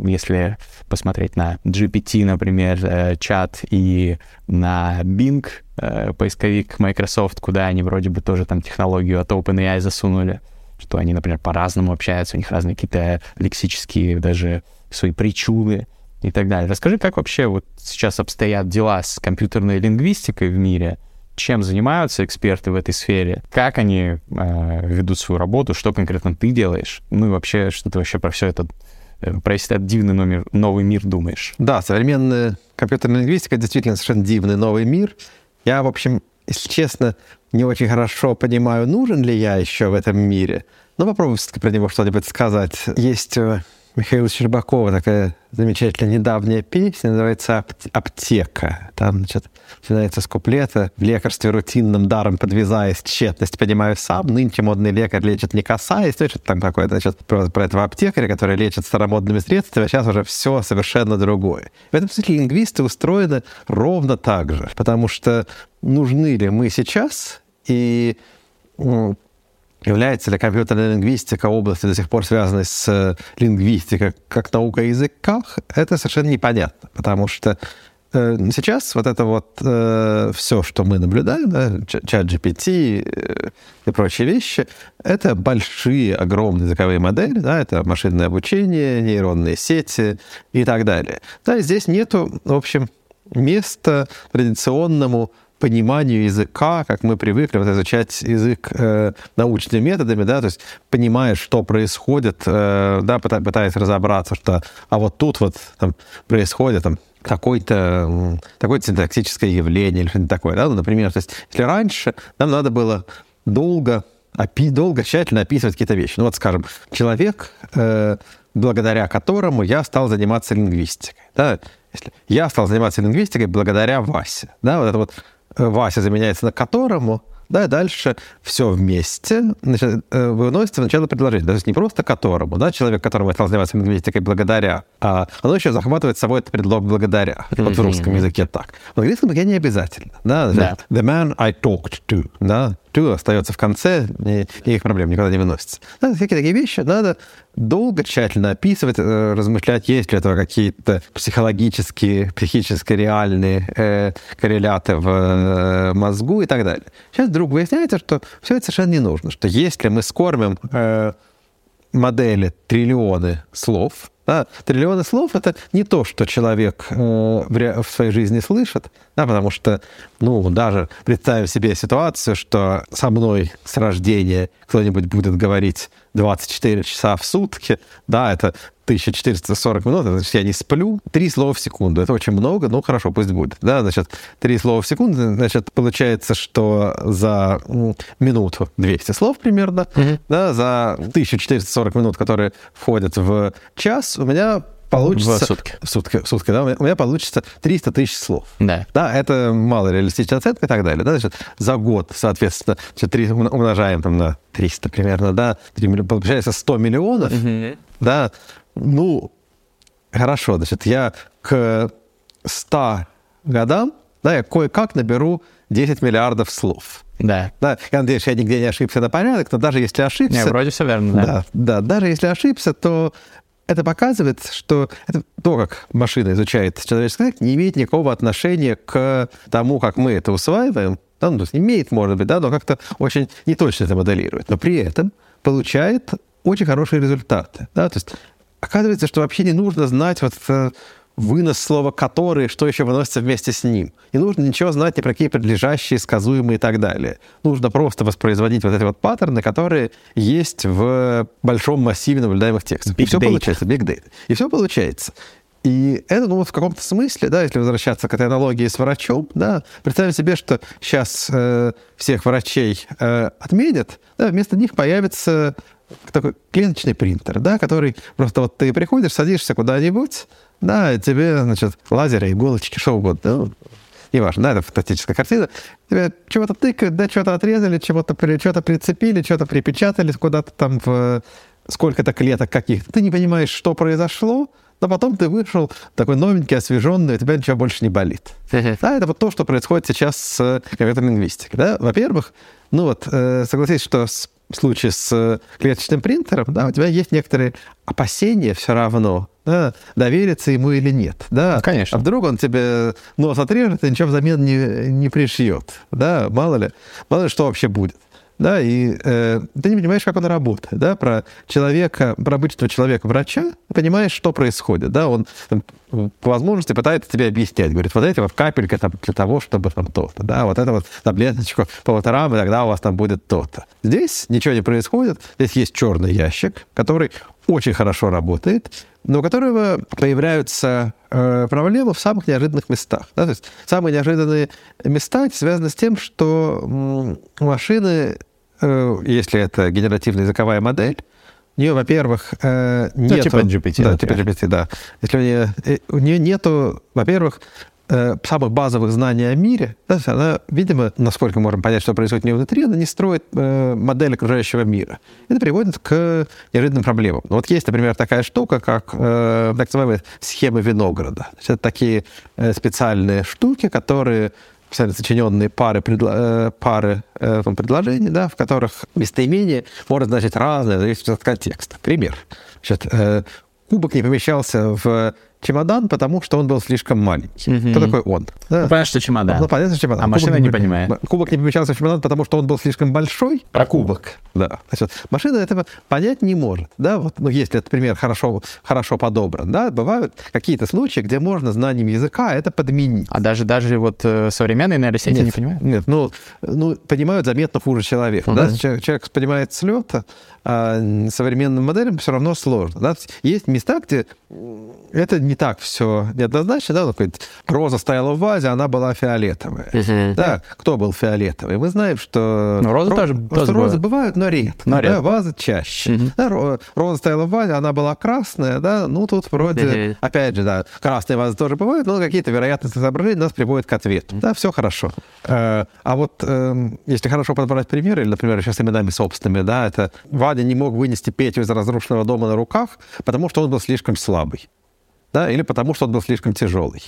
Если посмотреть на GPT, например, э, чат, и на Bing, э, поисковик Microsoft, куда они вроде бы тоже там технологию от OpenAI засунули, что они, например, по-разному общаются, у них разные какие-то лексические даже свои причуды и так далее. Расскажи, как вообще вот сейчас обстоят дела с компьютерной лингвистикой в мире, чем занимаются эксперты в этой сфере, как они э, ведут свою работу, что конкретно ты делаешь, ну и вообще, что ты вообще про все это, э, про весь этот дивный номер, новый мир думаешь. Да, современная компьютерная лингвистика действительно совершенно дивный новый мир. Я, в общем, если честно, не очень хорошо понимаю, нужен ли я еще в этом мире. Но попробую все-таки про него что-нибудь сказать. Есть у Михаила Щербакова такая замечательная недавняя песня, называется «Ап- «Аптека». Там, значит, начинается с куплета «В лекарстве рутинным даром подвязаясь, тщетность понимаю сам, нынче модный лекарь лечит не касаясь». Ну, что-то там такое, значит, про, про этого аптекаря, который лечит старомодными средствами, а сейчас уже все совершенно другое. В этом смысле лингвисты устроены ровно так же, потому что нужны ли мы сейчас и м, Является ли компьютерная лингвистика областью, до сих пор связанной с э, лингвистикой как наука о языках, это совершенно непонятно, потому что э, сейчас вот это вот э, все, что мы наблюдаем, да, чат GPT э, и прочие вещи, это большие, огромные языковые модели, да, это машинное обучение, нейронные сети и так далее. Да, здесь нету, в общем, место традиционному пониманию языка, как мы привыкли вот, изучать язык э, научными методами, да, то есть понимаешь, что происходит, э, да, пытаясь разобраться, что, а вот тут вот там, происходит там, какое-то такое синтаксическое явление или что-нибудь такое, да, ну, например, то есть если раньше нам надо было долго, опи, долго тщательно описывать какие-то вещи, ну вот, скажем, человек, э, благодаря которому я стал заниматься лингвистикой, да, если я стал заниматься лингвистикой благодаря Васе, да, вот это вот Вася заменяется на которому, да, и дальше все вместе значит, э, выносится в начало предложения. То есть не просто которому, да, человек, которому я стал заниматься лингвистикой благодаря, а оно еще захватывает с собой этот предлог благодаря. Mm-hmm. Вот в русском языке так. В английском языке не обязательно. Да? да. The man I talked to. Да? To остается в конце, и, и их проблем никогда не выносится. Да, всякие такие вещи надо долго, тщательно описывать, э, размышлять, есть ли этого какие-то психологические, психически реальные э, корреляты в э, мозгу и так далее. Сейчас вдруг выясняется, что все это совершенно не нужно, что если мы скормим э, модели триллионы слов, да, триллионы слов — это не то, что человек э, в, в своей жизни слышит, да, потому что, ну, даже представим себе ситуацию, что со мной с рождения кто-нибудь будет говорить 24 часа в сутки, да, это 1440 минут, значит, я не сплю, три слова в секунду. Это очень много, ну хорошо, пусть будет. Да, значит, три слова в секунду, значит, получается, что за минуту 200 слов примерно, mm-hmm. да, за 1440 минут, которые входят в час, у меня получится... В сутки. В сутки, в сутки, да, у меня получится 300 тысяч слов. Да. Да, это мало реалистичная оценка и так далее. Да, значит, за год, соответственно, 3 умножаем там на 300 примерно, да, получается 100 миллионов, угу. да, ну, хорошо, значит, я к 100 годам, да, я кое-как наберу 10 миллиардов слов. Да. Да, я надеюсь, я нигде не ошибся на порядок, но даже если ошибся... Не, вроде все верно, да. Да, да, даже если ошибся, то это показывает, что это, то, как машина изучает человеческий язык, не имеет никакого отношения к тому, как мы это усваиваем. Да, ну, то есть имеет, может быть, да, но как-то очень неточно это моделирует. Но при этом получает очень хорошие результаты. Да? То есть оказывается, что вообще не нужно знать вот э, вынос слова «который», что еще выносится вместе с ним. Не нужно ничего знать ни про какие предлежащие, сказуемые и так далее. Нужно просто воспроизводить вот эти вот паттерны, которые есть в большом массиве наблюдаемых текстов. Big и все data. получается, big data. И все получается. И это, ну, в каком-то смысле, да, если возвращаться к этой аналогии с врачом, да, представим себе, что сейчас э, всех врачей э, отменят, да, вместо них появится такой клеточный принтер, да, который просто вот ты приходишь, садишься куда-нибудь, да, тебе, значит, лазеры, иголочки, что угодно, ну, неважно, да, это фантастическая картина, тебе чего-то тыкают, да, что-то отрезали, чего-то что прицепили, что-то припечатали куда-то там в сколько-то клеток каких-то. Ты не понимаешь, что произошло, но потом ты вышел такой новенький, освеженный, у тебя ничего больше не болит. да, это вот то, что происходит сейчас с компьютерной лингвистикой. Да? Во-первых, ну вот, э, согласись, что с случае с э, клеточным принтером, да, у тебя есть некоторые опасения все равно, да, довериться ему или нет. Да? Ну, конечно. А вдруг он тебе нос отрежет и ничего взамен не, не пришьет. Да? Мало ли, мало ли что вообще будет да, и э, ты не понимаешь, как он работает, да, про человека, про обычного человека-врача, понимаешь, что происходит, да, он по возможности пытается тебе объяснять, говорит, вот эти вот капелька там для того, чтобы там то-то, да, вот это вот таблеточку по полторам, и тогда у вас там будет то-то. Здесь ничего не происходит, здесь есть черный ящик, который очень хорошо работает, но у которого появляются э, проблемы в самых неожиданных местах. Да? То есть самые неожиданные места связаны с тем, что машины, э, если это генеративная языковая модель, у нее, во-первых, э, нет... Ну, типа GPT. Да, типа GPT, да. Если у нее, э, у нее нету, во-первых, э, самых базовых знаний о мире, да, она, видимо, насколько можем понять, что происходит у нее внутри, она не строит э, модель окружающего мира. Это приводит к неожиданным проблемам. Ну, вот есть, например, такая штука, как э, так называемые схемы винограда. Это такие э, специальные штуки, которые специально сочиненные пары, предло, э, пары э, предложений, да, в которых местоимение может значить разное, в зависимости от контекста. Пример. Значит, э, кубок не помещался в чемодан, потому что он был слишком маленький. Мгм. Кто такой он? Да. Ну, понятно, что чемодан. Ну, понятно, что чемодан. А машина Кубок не пом- понимает. Кубок не помещался в чемодан, потому что он был слишком большой. Про кубок. Да. Значит, машина этого понять не может. Да, вот, ну, если этот пример хорошо, хорошо подобран, да, бывают какие-то случаи, где можно знанием языка это подменить. А даже, даже вот э, современные нейросети не понимают? Нет, ну, ну, понимают заметно хуже человека. Ну да? Человек, человек понимает с лета, а современным моделям все равно сложно. Да? Есть места, где это не так все неоднозначно. Да? Какой-то роза стояла в вазе, она была фиолетовая. Да, кто был фиолетовый? Мы знаем, что, Ну, розы ро- тоже- что тоже розы бывают. но редко. Но да, вазы чаще. Да, роза стояла в вазе, она была красная, да, ну тут вроде, опять же, да, красные вазы тоже бывают, но какие-то вероятности соображения нас приводят к ответу. Да, все хорошо. Э, А вот эм, если хорошо подобрать примеры, или, например, сейчас именами собственными, да, это Вадя не мог вынести Петю из разрушенного дома на руках, потому что он был слишком слабый. Да, или потому что он был слишком тяжелый.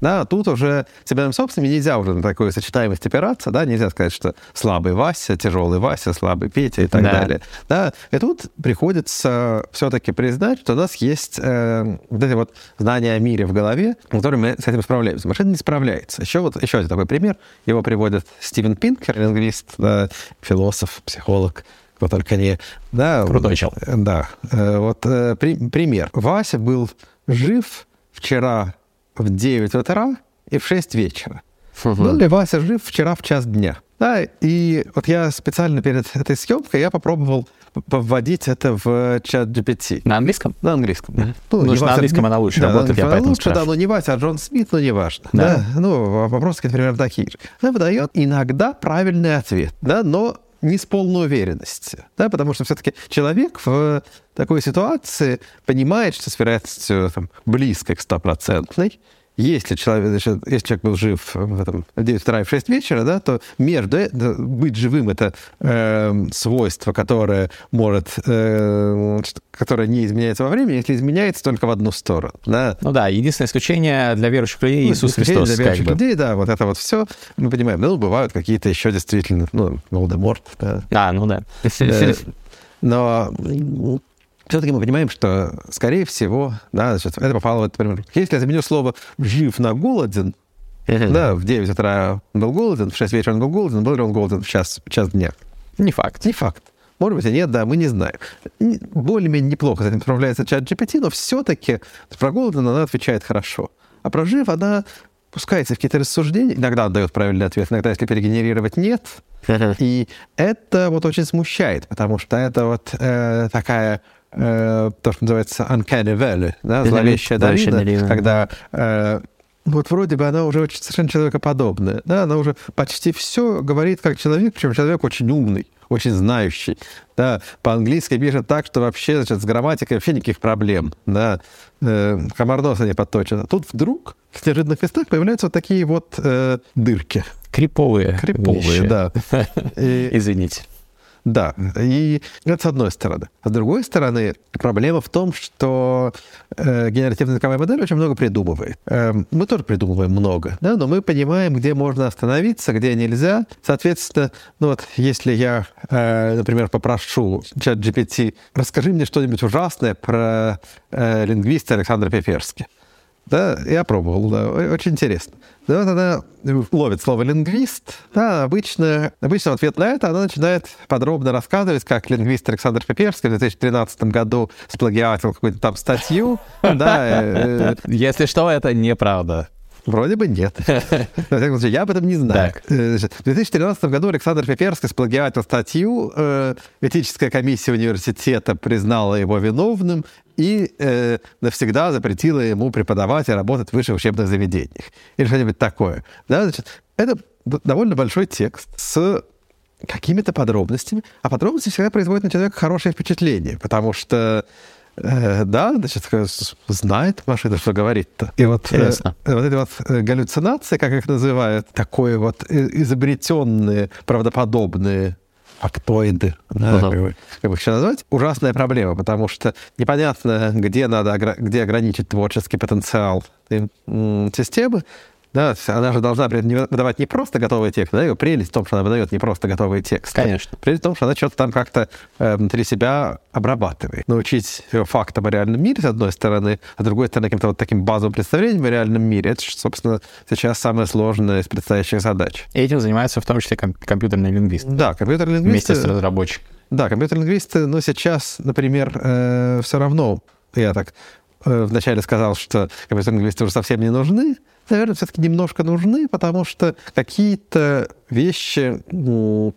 Да, тут уже с именами собственными нельзя уже на такую сочетаемость опираться, да, нельзя сказать, что слабый Вася, тяжелый Вася, слабый Петя и так Да. далее. Да, и тут приходится все-таки признать, что у нас есть э, вот эти вот знания о мире в голове, которыми мы с этим справляемся. Машина не справляется. Еще вот еще один такой пример. Его приводит Стивен Пинкер, лингвист, да, философ, психолог, кто только не... Да, Крутой чел. Э, Да. Э, Вот э, при- пример. Вася был жив вчера в 9 утра и в 6 вечера. Был ли Вася жив вчера в час дня? Да, и вот я специально перед этой съемкой я попробовал вводить это в чат GPT. На английском? На английском. Мгм. Ну, Потому не что на английском она лучше да, работает, я поэтому лучше, да, спрашиваю. но не Вася, а Джон Смит, ну, неважно. Да. Да. Ну, в- вопросы, например, такие же. Она выдает иногда правильный ответ, да, но не с полной уверенностью, да, потому что все-таки человек в такой ситуации понимает, что с вероятностью там, близкой к стопроцентной, если человек, значит, если человек был жив в, этом, в 9 утра и в 6 вечера, да, то между э- быть живым это э, свойство, которое может, э, которое не изменяется во времени, если изменяется только в одну сторону. Да. Ну да, единственное исключение для верующих людей Ну, Иисус Христос. для как верующих бы. людей, да, вот это вот все мы понимаем. Ну, бывают какие-то еще действительно, ну, Волдеморт, да. А, ну да. Э, Но все-таки мы понимаем, что, скорее всего, да, значит, это попало в этот пример. Если я заменю слово «жив» на «голоден», да, в 9 утра он был голоден, в 6 вечера он был голоден, был ли он голоден в час, в час дня? Не факт. Не факт. Может быть, и нет, да, мы не знаем. Не- Более-менее неплохо с этим справляется чат GPT, но все-таки про голоден она отвечает хорошо. А про жив она пускается в какие-то рассуждения, иногда отдает правильный ответ, иногда, если перегенерировать, нет. И это вот очень смущает, потому что это вот э, такая, э, то, что называется uncanny valley, да, зловещая долина, долина. когда э, вот вроде бы она уже очень совершенно человекоподобная, да, она уже почти все говорит как человек, причем человек очень умный, очень знающий, да, по-английски пишет так, что вообще, значит, с грамматикой вообще никаких проблем, да, э, комар носа не подточено. Тут вдруг в неожиданных местах появляются вот такие вот э, дырки, Криповые. криповые, вещи. да. И- Извините. Да, и это с одной стороны. С другой стороны, проблема в том, что э, генеративная языковая модель очень много придумывает. Эм, мы тоже придумываем много, да, но мы понимаем, где можно остановиться, где нельзя. Соответственно, ну вот, если я, э, например, попрошу чат GPT, расскажи мне что-нибудь ужасное про э, лингвиста Александра Пеперски. Да, я пробовал, да, очень интересно. Да, она ловит слово «лингвист». Да, обычно, обычно в ответ на это она начинает подробно рассказывать, как лингвист Александр Пеперский в 2013 году сплагиатил какую-то там статью. Да, э, Если что, это неправда. Вроде бы нет. Во всяком случае, я об этом не знаю. Так. Э, В 2013 году Александр Пеперский сплагиатил статью, э, этическая комиссия университета признала его виновным и э, навсегда запретила ему преподавать и работать в высших учебных заведениях. Или что-нибудь такое. Да, значит, это довольно большой текст с какими-то подробностями, а подробности всегда производят на человека хорошее впечатление, потому что э, да, значит, знает машина, что говорит-то. И вот, э, Интересно. э, вот эти вот э, галлюцинации, как их называют, такое вот изобретенные, правдоподобные фактоиды, да, Ага. как, бы, как бы их еще назвать, ужасная проблема, потому что непонятно, где надо, где ограничить творческий потенциал этой, м, системы, Да, она же должна выдавать не просто готовый текст, да, ее прелесть в том, что она выдает не просто готовый текст. Конечно. Прелесть в том, что она что-то там как-то э, внутри себя обрабатывает. Научить фактам о реальном мире, с одной стороны, а с другой стороны, каким-то вот таким базовым представлением о реальном мире, это, собственно, сейчас самое сложное из предстоящих задач. И этим занимаются в том числе ком- компьютерные лингвисты. Да, компьютерные лингвисты... Вместе с разработчиками. Да, компьютерные лингвисты, но сейчас, например, э, все равно, я так вначале сказал, что компьютерные лингвисты уже совсем не нужны, наверное, все-таки немножко нужны, потому что какие-то вещи ну,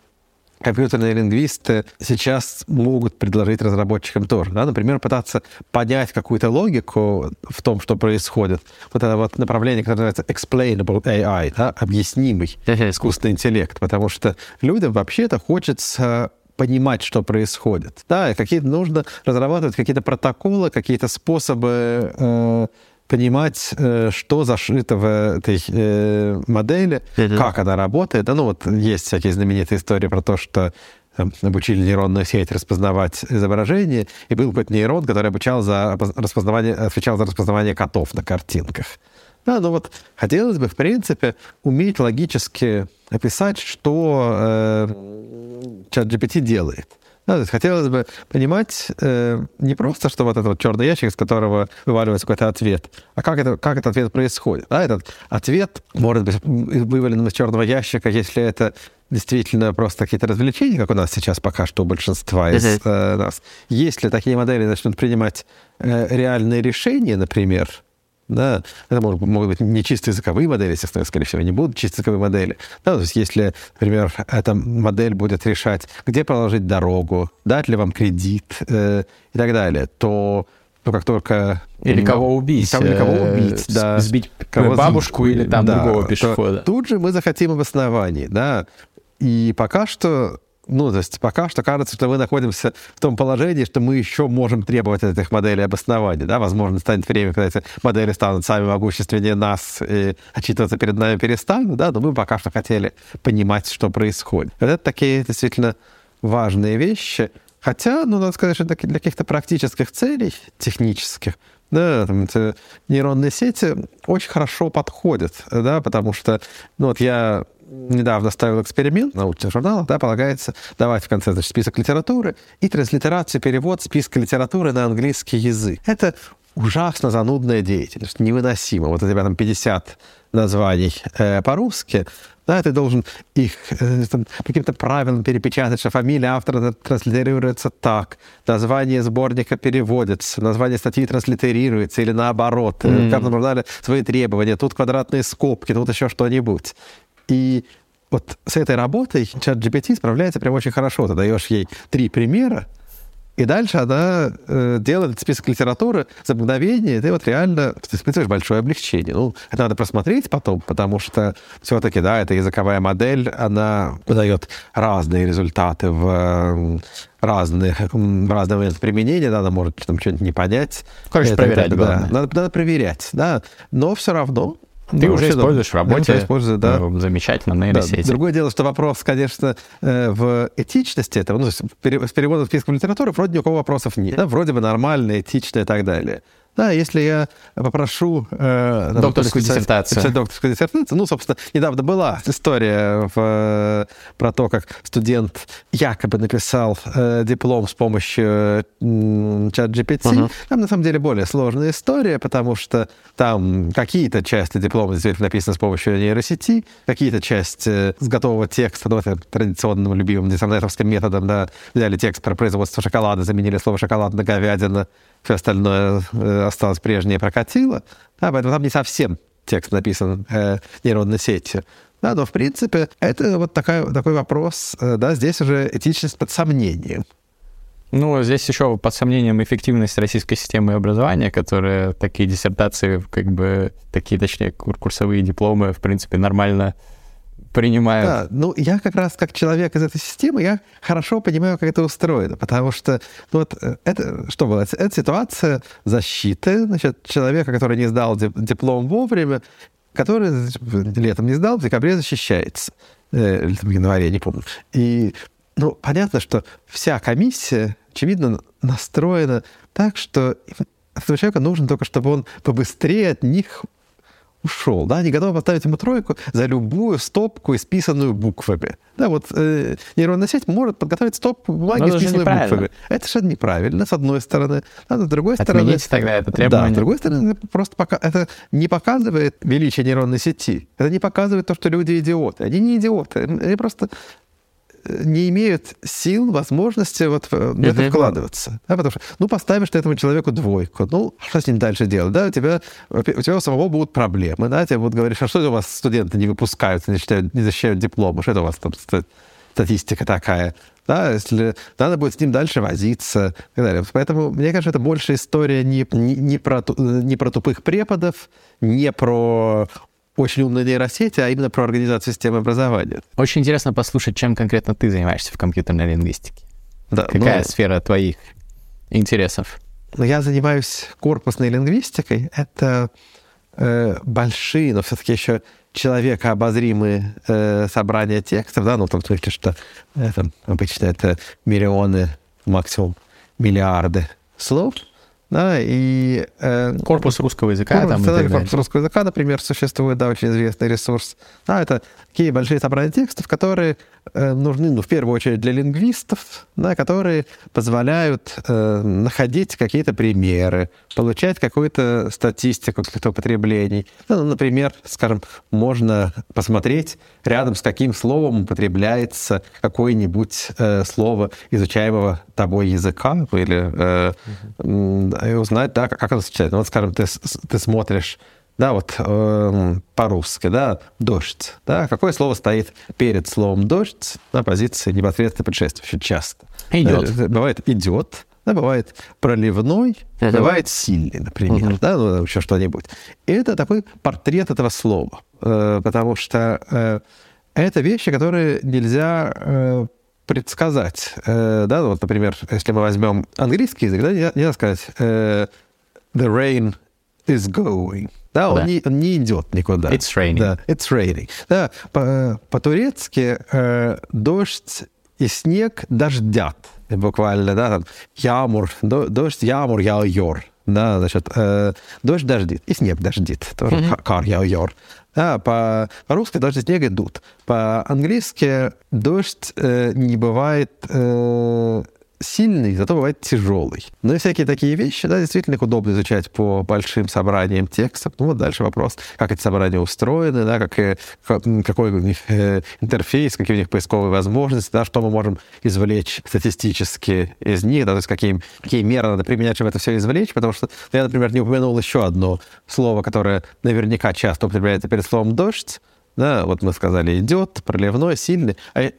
компьютерные лингвисты сейчас могут предложить разработчикам тоже. Да? Например, пытаться понять какую-то логику в том, что происходит. Вот это вот направление, которое называется explainable AI, да? объяснимый искусственный интеллект, потому что людям вообще-то хочется понимать, что происходит. Да, какие-то нужно разрабатывать какие-то протоколы, какие-то способы э, понимать, э, что зашито в этой э, модели, mm-hmm. как она работает. Да, ну вот есть всякие знаменитые истории про то, что там, обучили нейронную сеть распознавать изображение, и был какой-то нейрон, который обучал за распознавание, отвечал за распознавание котов на картинках. Да, ну вот хотелось бы, в принципе, уметь логически описать, что э, ChatGPT делает. Да, то есть хотелось бы понимать э, не просто, что вот этот вот черный ящик, из которого вываливается какой-то ответ, а как, это, как этот ответ происходит. Да, этот ответ может быть вывален из черного ящика, если это действительно просто какие-то развлечения, как у нас сейчас пока что у большинства из э, нас. Если такие модели начнут принимать э, реальные решения, например, да, это могут, могут быть не чисто языковые модели, естественно, скорее всего, не будут чисто языковые модели. Да, то есть если, например, эта модель будет решать, где проложить дорогу, дать ли вам кредит э, и так далее, то ну, как только... Или кого убить. Или кого э, убить, да. Сбить кого бабушку или там да, другого пешехода. Тут же мы захотим обоснований, да. И пока что ну, то есть пока что кажется, что мы находимся в том положении, что мы еще можем требовать от этих моделей обоснования. Да? Возможно, станет время, когда эти модели станут сами могущественнее нас и отчитываться перед нами перестанут, да? но мы пока что хотели понимать, что происходит. Вот это такие действительно важные вещи. Хотя, ну, надо сказать, что для каких-то практических целей, технических, да, там, нейронные сети очень хорошо подходят, да, потому что, ну, вот я недавно ставил эксперимент, научных журналах, да, полагается давать в конце значит, список литературы и транслитерация, перевод списка литературы на английский язык. Это ужасно занудная деятельность, невыносимо. Вот у тебя там 50 названий э, по-русски, да, ты должен их э, там, каким-то правилам перепечатать, что фамилия автора транслитерируется так, название сборника переводится, название статьи транслитерируется или наоборот. Mm-hmm. В каждом журнале свои требования, тут квадратные скобки, тут еще что-нибудь. И вот с этой работой чат GPT справляется прям очень хорошо. Ты даешь ей три примера, и дальше она э, делает список литературы за мгновение, и ты вот реально ты испытываешь большое облегчение. Ну, это надо просмотреть потом, потому что все-таки, да, эта языковая модель, она выдает разные результаты в э, разных, в разные моменты применения, да, она может там что-нибудь не понять. Короче, это, проверять, это, да, надо, надо проверять, да. Но все равно ты ну, уже используешь да. в работе. Использую, да. Э, замечательно, нейросети. Да. Другое дело, что вопрос, конечно, э, в этичности этого, ну, с переводом списком литературы вроде ни у кого вопросов нет. Да, вроде бы нормально, этично и так далее. Да, если я попрошу... Э, докторскую диссертацию. Написать докторскую диссертацию. Ну, собственно, недавно была история в, э, про то, как студент якобы написал э, диплом с помощью э, чат GPT. Uh-huh. Там, на самом деле, более сложная история, потому что там какие-то части диплома действительно написаны с помощью нейросети, какие-то части с готового текста, ну, это традиционным любимым десантовским методом, да, взяли текст про производство шоколада, заменили слово «шоколад» на «говядина», все остальное э, осталось прежнее, прокатило. Да, поэтому там не совсем текст написан э, нейронной сетью. Да, но в принципе это вот такая, такой вопрос, э, да, здесь уже этичность под сомнением. Ну, здесь еще под сомнением эффективность российской системы образования, которая такие диссертации, как бы, такие, точнее, курсовые дипломы, в принципе, нормально принимают. Да, ну я как раз как человек из этой системы, я хорошо понимаю, как это устроено, потому что ну, вот э, это что было? Это ситуация защиты значит, человека, который не сдал диплом вовремя, который летом не сдал, в декабре защищается. Э, в январе, не помню. И ну, понятно, что вся комиссия, очевидно, настроена так, что этому человеку нужно только, чтобы он побыстрее от них ушел, да, они готовы поставить ему тройку за любую стопку, исписанную буквами. Да, вот э, нейронная сеть может подготовить стопку бумаги, исписанную буквами. Это же неправильно, с одной стороны. А с другой Отмените стороны... тогда это требование. Да, с другой стороны, это просто пока, это не показывает величие нейронной сети. Это не показывает то, что люди идиоты. Они не идиоты. Они просто не имеют сил, возможности вот в это вкладываться. Да, потому что, ну, поставишь ты этому человеку двойку, ну, что с ним дальше делать? Да, у тебя, у тебя у самого будут проблемы, да, тебе будут говорить, а что у вас студенты не выпускаются, не, считают, не защищают дипломы, что это у вас там статистика такая? Да, если надо будет с ним дальше возиться и так далее. Поэтому, мне кажется, это больше история не, не, не, про, не про тупых преподов, не про очень умной нейросети, а именно про организацию системы образования. Очень интересно послушать, чем конкретно ты занимаешься в компьютерной лингвистике. Да, Какая ну, сфера твоих интересов? Ну, я занимаюсь корпусной лингвистикой. Это э, большие, но все-таки еще человекообозримые э, собрания текстов, да, ну, в том смысле, что это, обычно это миллионы, максимум миллиарды слов — да, и... Э, корпус русского языка. Корпус, там, корпус русского языка, например, существует, да, очень известный ресурс. Да, это такие большие собрания текстов, которые нужны, ну, в первую очередь, для лингвистов, да, которые позволяют э, находить какие-то примеры, получать какую-то статистику каких-то употреблений. Ну, например, скажем, можно посмотреть, рядом с каким словом употребляется какое-нибудь э, слово изучаемого тобой языка, или э, и узнать, да, как оно сочетается. Ну, вот, скажем, ты, ты смотришь да, вот э, по-русски, да, дождь, да, какое слово стоит перед словом дождь на позиции непосредственно предшествующей часто? Идет. Э, бывает идет, да, бывает проливной, это бывает сильный, например, угу. да, ну, еще что-нибудь. И это такой портрет этого слова, э, потому что э, это вещи, которые нельзя э, предсказать. Э, да, вот, например, если мы возьмем английский язык, да, нельзя, нельзя сказать э, the rain is going. Да, он, да. Не, он не идет никуда. It's raining. Да, it's raining. Да, по, по-турецки э, дождь и снег дождят. Буквально, да, там, ямур, дождь, ямур, яойор. Да, значит, э, дождь дождит, и снег дождит. Тоже mm-hmm. кар, яойор. Да, по, по-русски дождь и снег идут. По-английски дождь э, не бывает... Э, сильный, зато бывает тяжелый. Ну и всякие такие вещи, да, действительно их удобно изучать по большим собраниям текстов. Ну вот дальше вопрос, как эти собрания устроены, да, как, какой у них э, интерфейс, какие у них поисковые возможности, да, что мы можем извлечь статистически из них, да, то есть какие, какие меры надо применять, чтобы это все извлечь, потому что я, например, не упомянул еще одно слово, которое наверняка часто употребляется перед словом «дождь», да, вот мы сказали «идет», «проливной», «сильный», а э,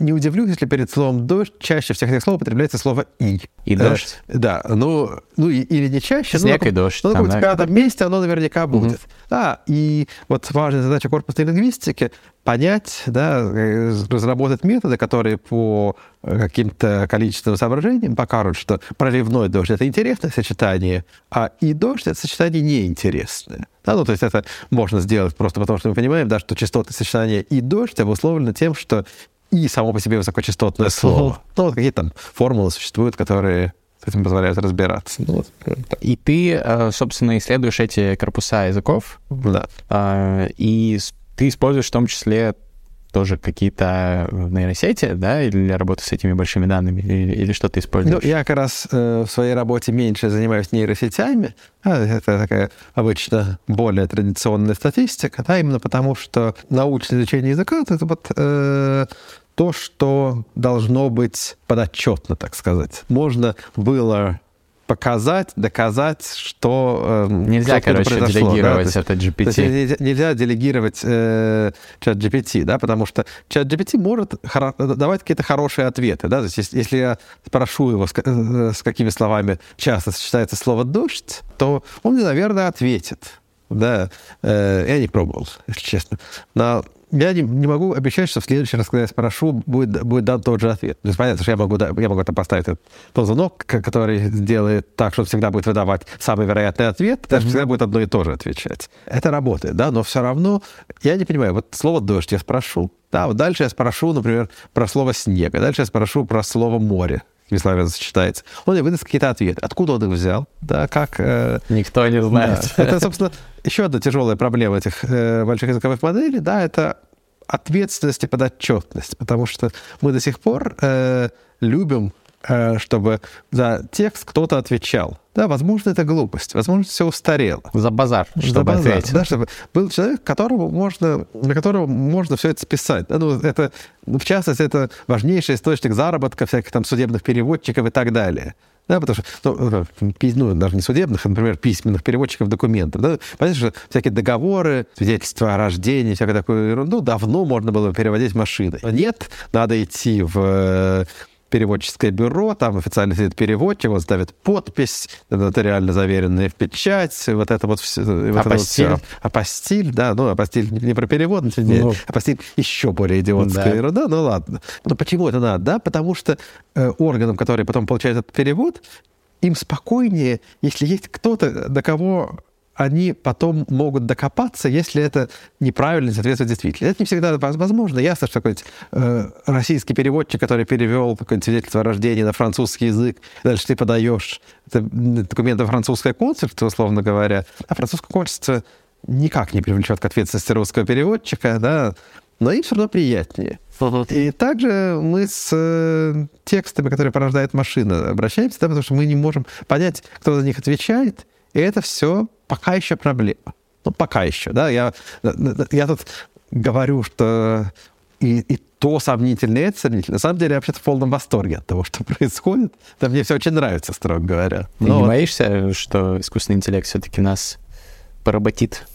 не удивлюсь, если перед словом «дождь» чаще всех этих слов употребляется слово «и». И дождь? Э, да, ну, ну и, или не чаще. Снег ну, и дождь. Ну, в пятом месте оно наверняка будет. Угу. Да, и вот важная задача корпусной лингвистики — понять, да, э, разработать методы, которые по э, каким-то количественным соображениям покажут, что проливной дождь — это интересное сочетание, а и дождь — это сочетание неинтересное. Да, ну, то есть это можно сделать просто потому, что мы понимаем, да, что частотное сочетание и дождь обусловлено тем, что и само по себе высокочастотное слово. Ну, вот какие там формулы существуют, которые с этим позволяют разбираться. Ну, вот. И ты, э, собственно, исследуешь эти корпуса языков. Да. А, и ты используешь в том числе тоже какие-то нейросети, да, или для работы с этими большими данными, или, или что ты используешь? Ну, я как раз э, в своей работе меньше занимаюсь нейросетями. А, это такая обычно более традиционная статистика, да, именно потому что научное изучение языка — это вот э, то, что должно быть подотчетно, так сказать. Можно было показать, доказать, что э, нельзя, короче, делегировать да? это GPT. То есть нельзя делегировать э, чат GPT, да, потому что чат GPT может давать какие-то хорошие ответы, да. То есть если я спрошу его, с, э, с какими словами часто сочетается слово дождь, то он мне, наверное, ответит. Да, э, я не пробовал, если честно. Но я не, не могу обещать, что в следующий раз, когда я спрошу, будет, будет дан тот же ответ. То есть понятно, что я могу, я могу это поставить тот звонок, который сделает так, что всегда будет выдавать самый вероятный ответ, даже mm-hmm. всегда будет одно и то же отвечать. Это работает, да, но все равно я не понимаю, вот слово «дождь» я спрошу, да, вот дальше я спрошу, например, про слово «снег», а дальше я спрошу про слово «море», словами сочетается. Он и выдаст какие-то ответы. Откуда он их взял? Да, как... Э, Никто не знает. Да. Это, собственно, еще одна тяжелая проблема этих э, больших языковых моделей, да, это ответственность и подотчетность, потому что мы до сих пор э, любим Э, чтобы за текст кто-то отвечал. Да, возможно, это глупость, возможно, все устарело. За базар, чтобы за базар, ответить. Да, чтобы был человек, которому можно, на которого можно все это списать. Да, ну, это, ну, в частности, это важнейший источник заработка всяких там судебных переводчиков и так далее. Да, потому что, ну, ну, даже не судебных, а, например, письменных переводчиков документов. Да? Понятно, что всякие договоры, свидетельства о рождении, всякую такую ерунду давно можно было переводить машиной. Нет, надо идти в переводческое бюро, там официально сидит переводчик, он ставит подпись, нотариально заверенная в печать, вот это вот все. Вот апостиль. Вот все. Апостиль, да, ну, апостиль не про перевод, но ну. апостиль еще более идиотская да. ерунда, ну ладно. Но почему это надо? Да, потому что э, органам, которые потом получают этот перевод, им спокойнее, если есть кто-то, до кого они потом могут докопаться, если это неправильно не соответствует действительности. Это не всегда возможно. Ясно, что какой-нибудь э, российский переводчик, который перевел какое-нибудь свидетельство о рождении на французский язык, дальше ты подаешь документы французское консульство, условно говоря, а французское консульство никак не привлечет к ответственности русского переводчика, да, но им все равно приятнее. И также мы с э, текстами, которые порождает машина, обращаемся, да, потому что мы не можем понять, кто за них отвечает, и это все пока еще проблема. Ну, пока еще, да. Я, я тут говорю, что и, и то сомнительно, и это сомнительно. На самом деле, я вообще-то в полном восторге от того, что происходит. Да мне все очень нравится, строго говоря. Ты Но не вот... боишься, что искусственный интеллект все-таки нас поработит?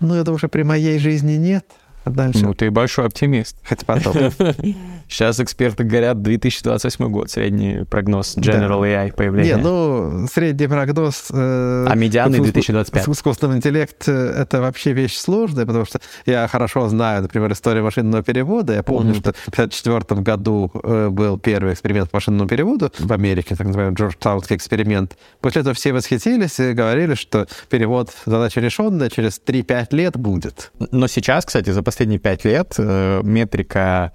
Ну, это уже при моей жизни нет. А дальше... Ну, ты большой оптимист. Хотя потом. Сейчас эксперты говорят 2028 год, средний прогноз General да. AI появления. Не, ну, средний прогноз... Э, а медианный 2025. С искусственным интеллектом э, это вообще вещь сложная, потому что я хорошо знаю, например, историю машинного перевода. Я помню, mm-hmm. что в 1954 году э, был первый эксперимент по машинному переводу в Америке, так называемый Джорджтаунский эксперимент. После этого все восхитились и говорили, что перевод задача решенная, через 3-5 лет будет. Но сейчас, кстати, за последние 5 лет э, метрика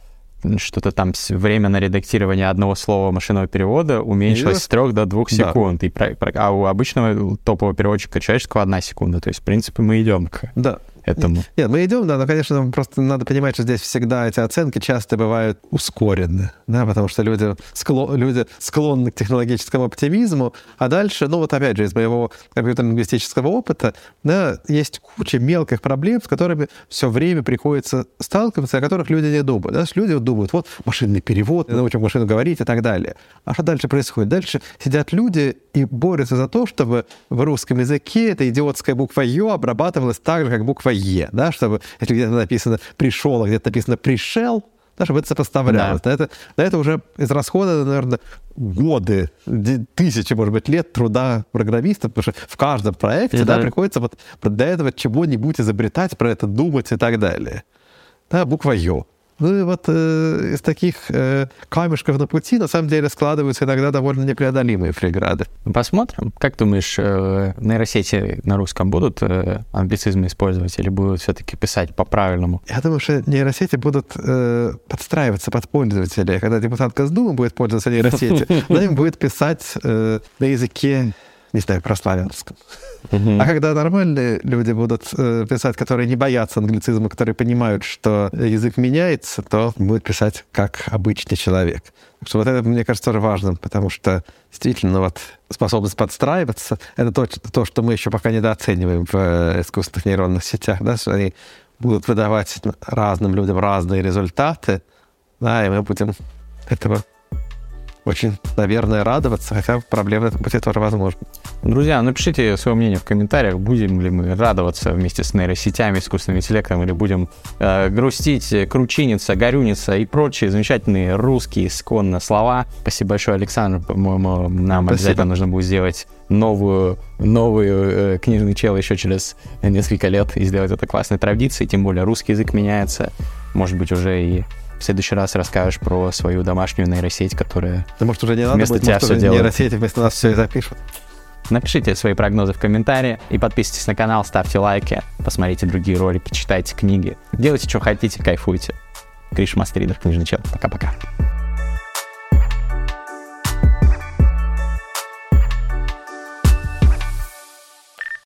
что-то там время на редактирование одного слова машинного перевода уменьшилось с трех до двух секунд. Да. И, а у обычного топового переводчика человеческого одна секунда. То есть, в принципе, мы идем к... Да этому. Нет, мы идем, да, но, конечно, просто надо понимать, что здесь всегда эти оценки часто бывают ускорены, да, потому что люди, склон, люди склонны к технологическому оптимизму, а дальше, ну вот опять же, из моего компьютер-лингвистического опыта, да, есть куча мелких проблем, с которыми все время приходится сталкиваться, о которых люди не думают. Да? Люди думают, вот машинный перевод, научим машину говорить и так далее. А что дальше происходит? Дальше сидят люди и борются за то, чтобы в русском языке эта идиотская буква «ё» обрабатывалась так же, как буква Е, да, чтобы, если где-то написано «пришел», а где-то написано «пришел», да, чтобы это сопоставлялось. Да. На, это, на это уже из расхода, наверное, годы, тысячи, может быть, лет труда программистов, потому что в каждом проекте да, да, приходится вот для этого чего-нибудь изобретать, про это думать и так далее. Да, буква «ё». Ну и вот э, из таких э, камешков на пути на самом деле складываются иногда довольно непреодолимые преграды. Посмотрим. Как думаешь, э, нейросети на русском будут э, англицизмы использовать или будут все-таки писать по-правильному? Я думаю, что нейросети будут э, подстраиваться под пользователей. Когда депутат Госдумы будет пользоваться нейросетью, она им будет писать э, на языке не знаю, прославянском. Uh-huh. А когда нормальные люди будут э, писать, которые не боятся англицизма, которые понимают, что язык меняется, то будет писать как обычный человек. Так что вот это, мне кажется, тоже важным, потому что действительно вот способность подстраиваться — это то, то, что мы еще пока недооцениваем в э, искусственных нейронных сетях, да, что они будут выдавать разным людям разные результаты, да, и мы будем этого очень, наверное, радоваться, хотя этом пути тоже возможны. Друзья, напишите свое мнение в комментариях, будем ли мы радоваться вместе с нейросетями, искусственным интеллектом, или будем э, грустить, кручиниться, горюниться и прочие замечательные русские исконно слова. Спасибо большое, Александр. По-моему, нам Спасибо. обязательно нужно будет сделать новую, новую э, книжный чел еще через несколько лет и сделать это классной традицией, тем более русский язык меняется, может быть, уже и в следующий раз расскажешь про свою домашнюю нейросеть, которая да, может, уже не надо вместо будет, тебя может, все делает. нейросети вместо нас все и запишут. Напишите свои прогнозы в комментарии и подписывайтесь на канал, ставьте лайки, посмотрите другие ролики, читайте книги. Делайте, что хотите, кайфуйте. Криш Мастеридер, книжный чел. Пока-пока.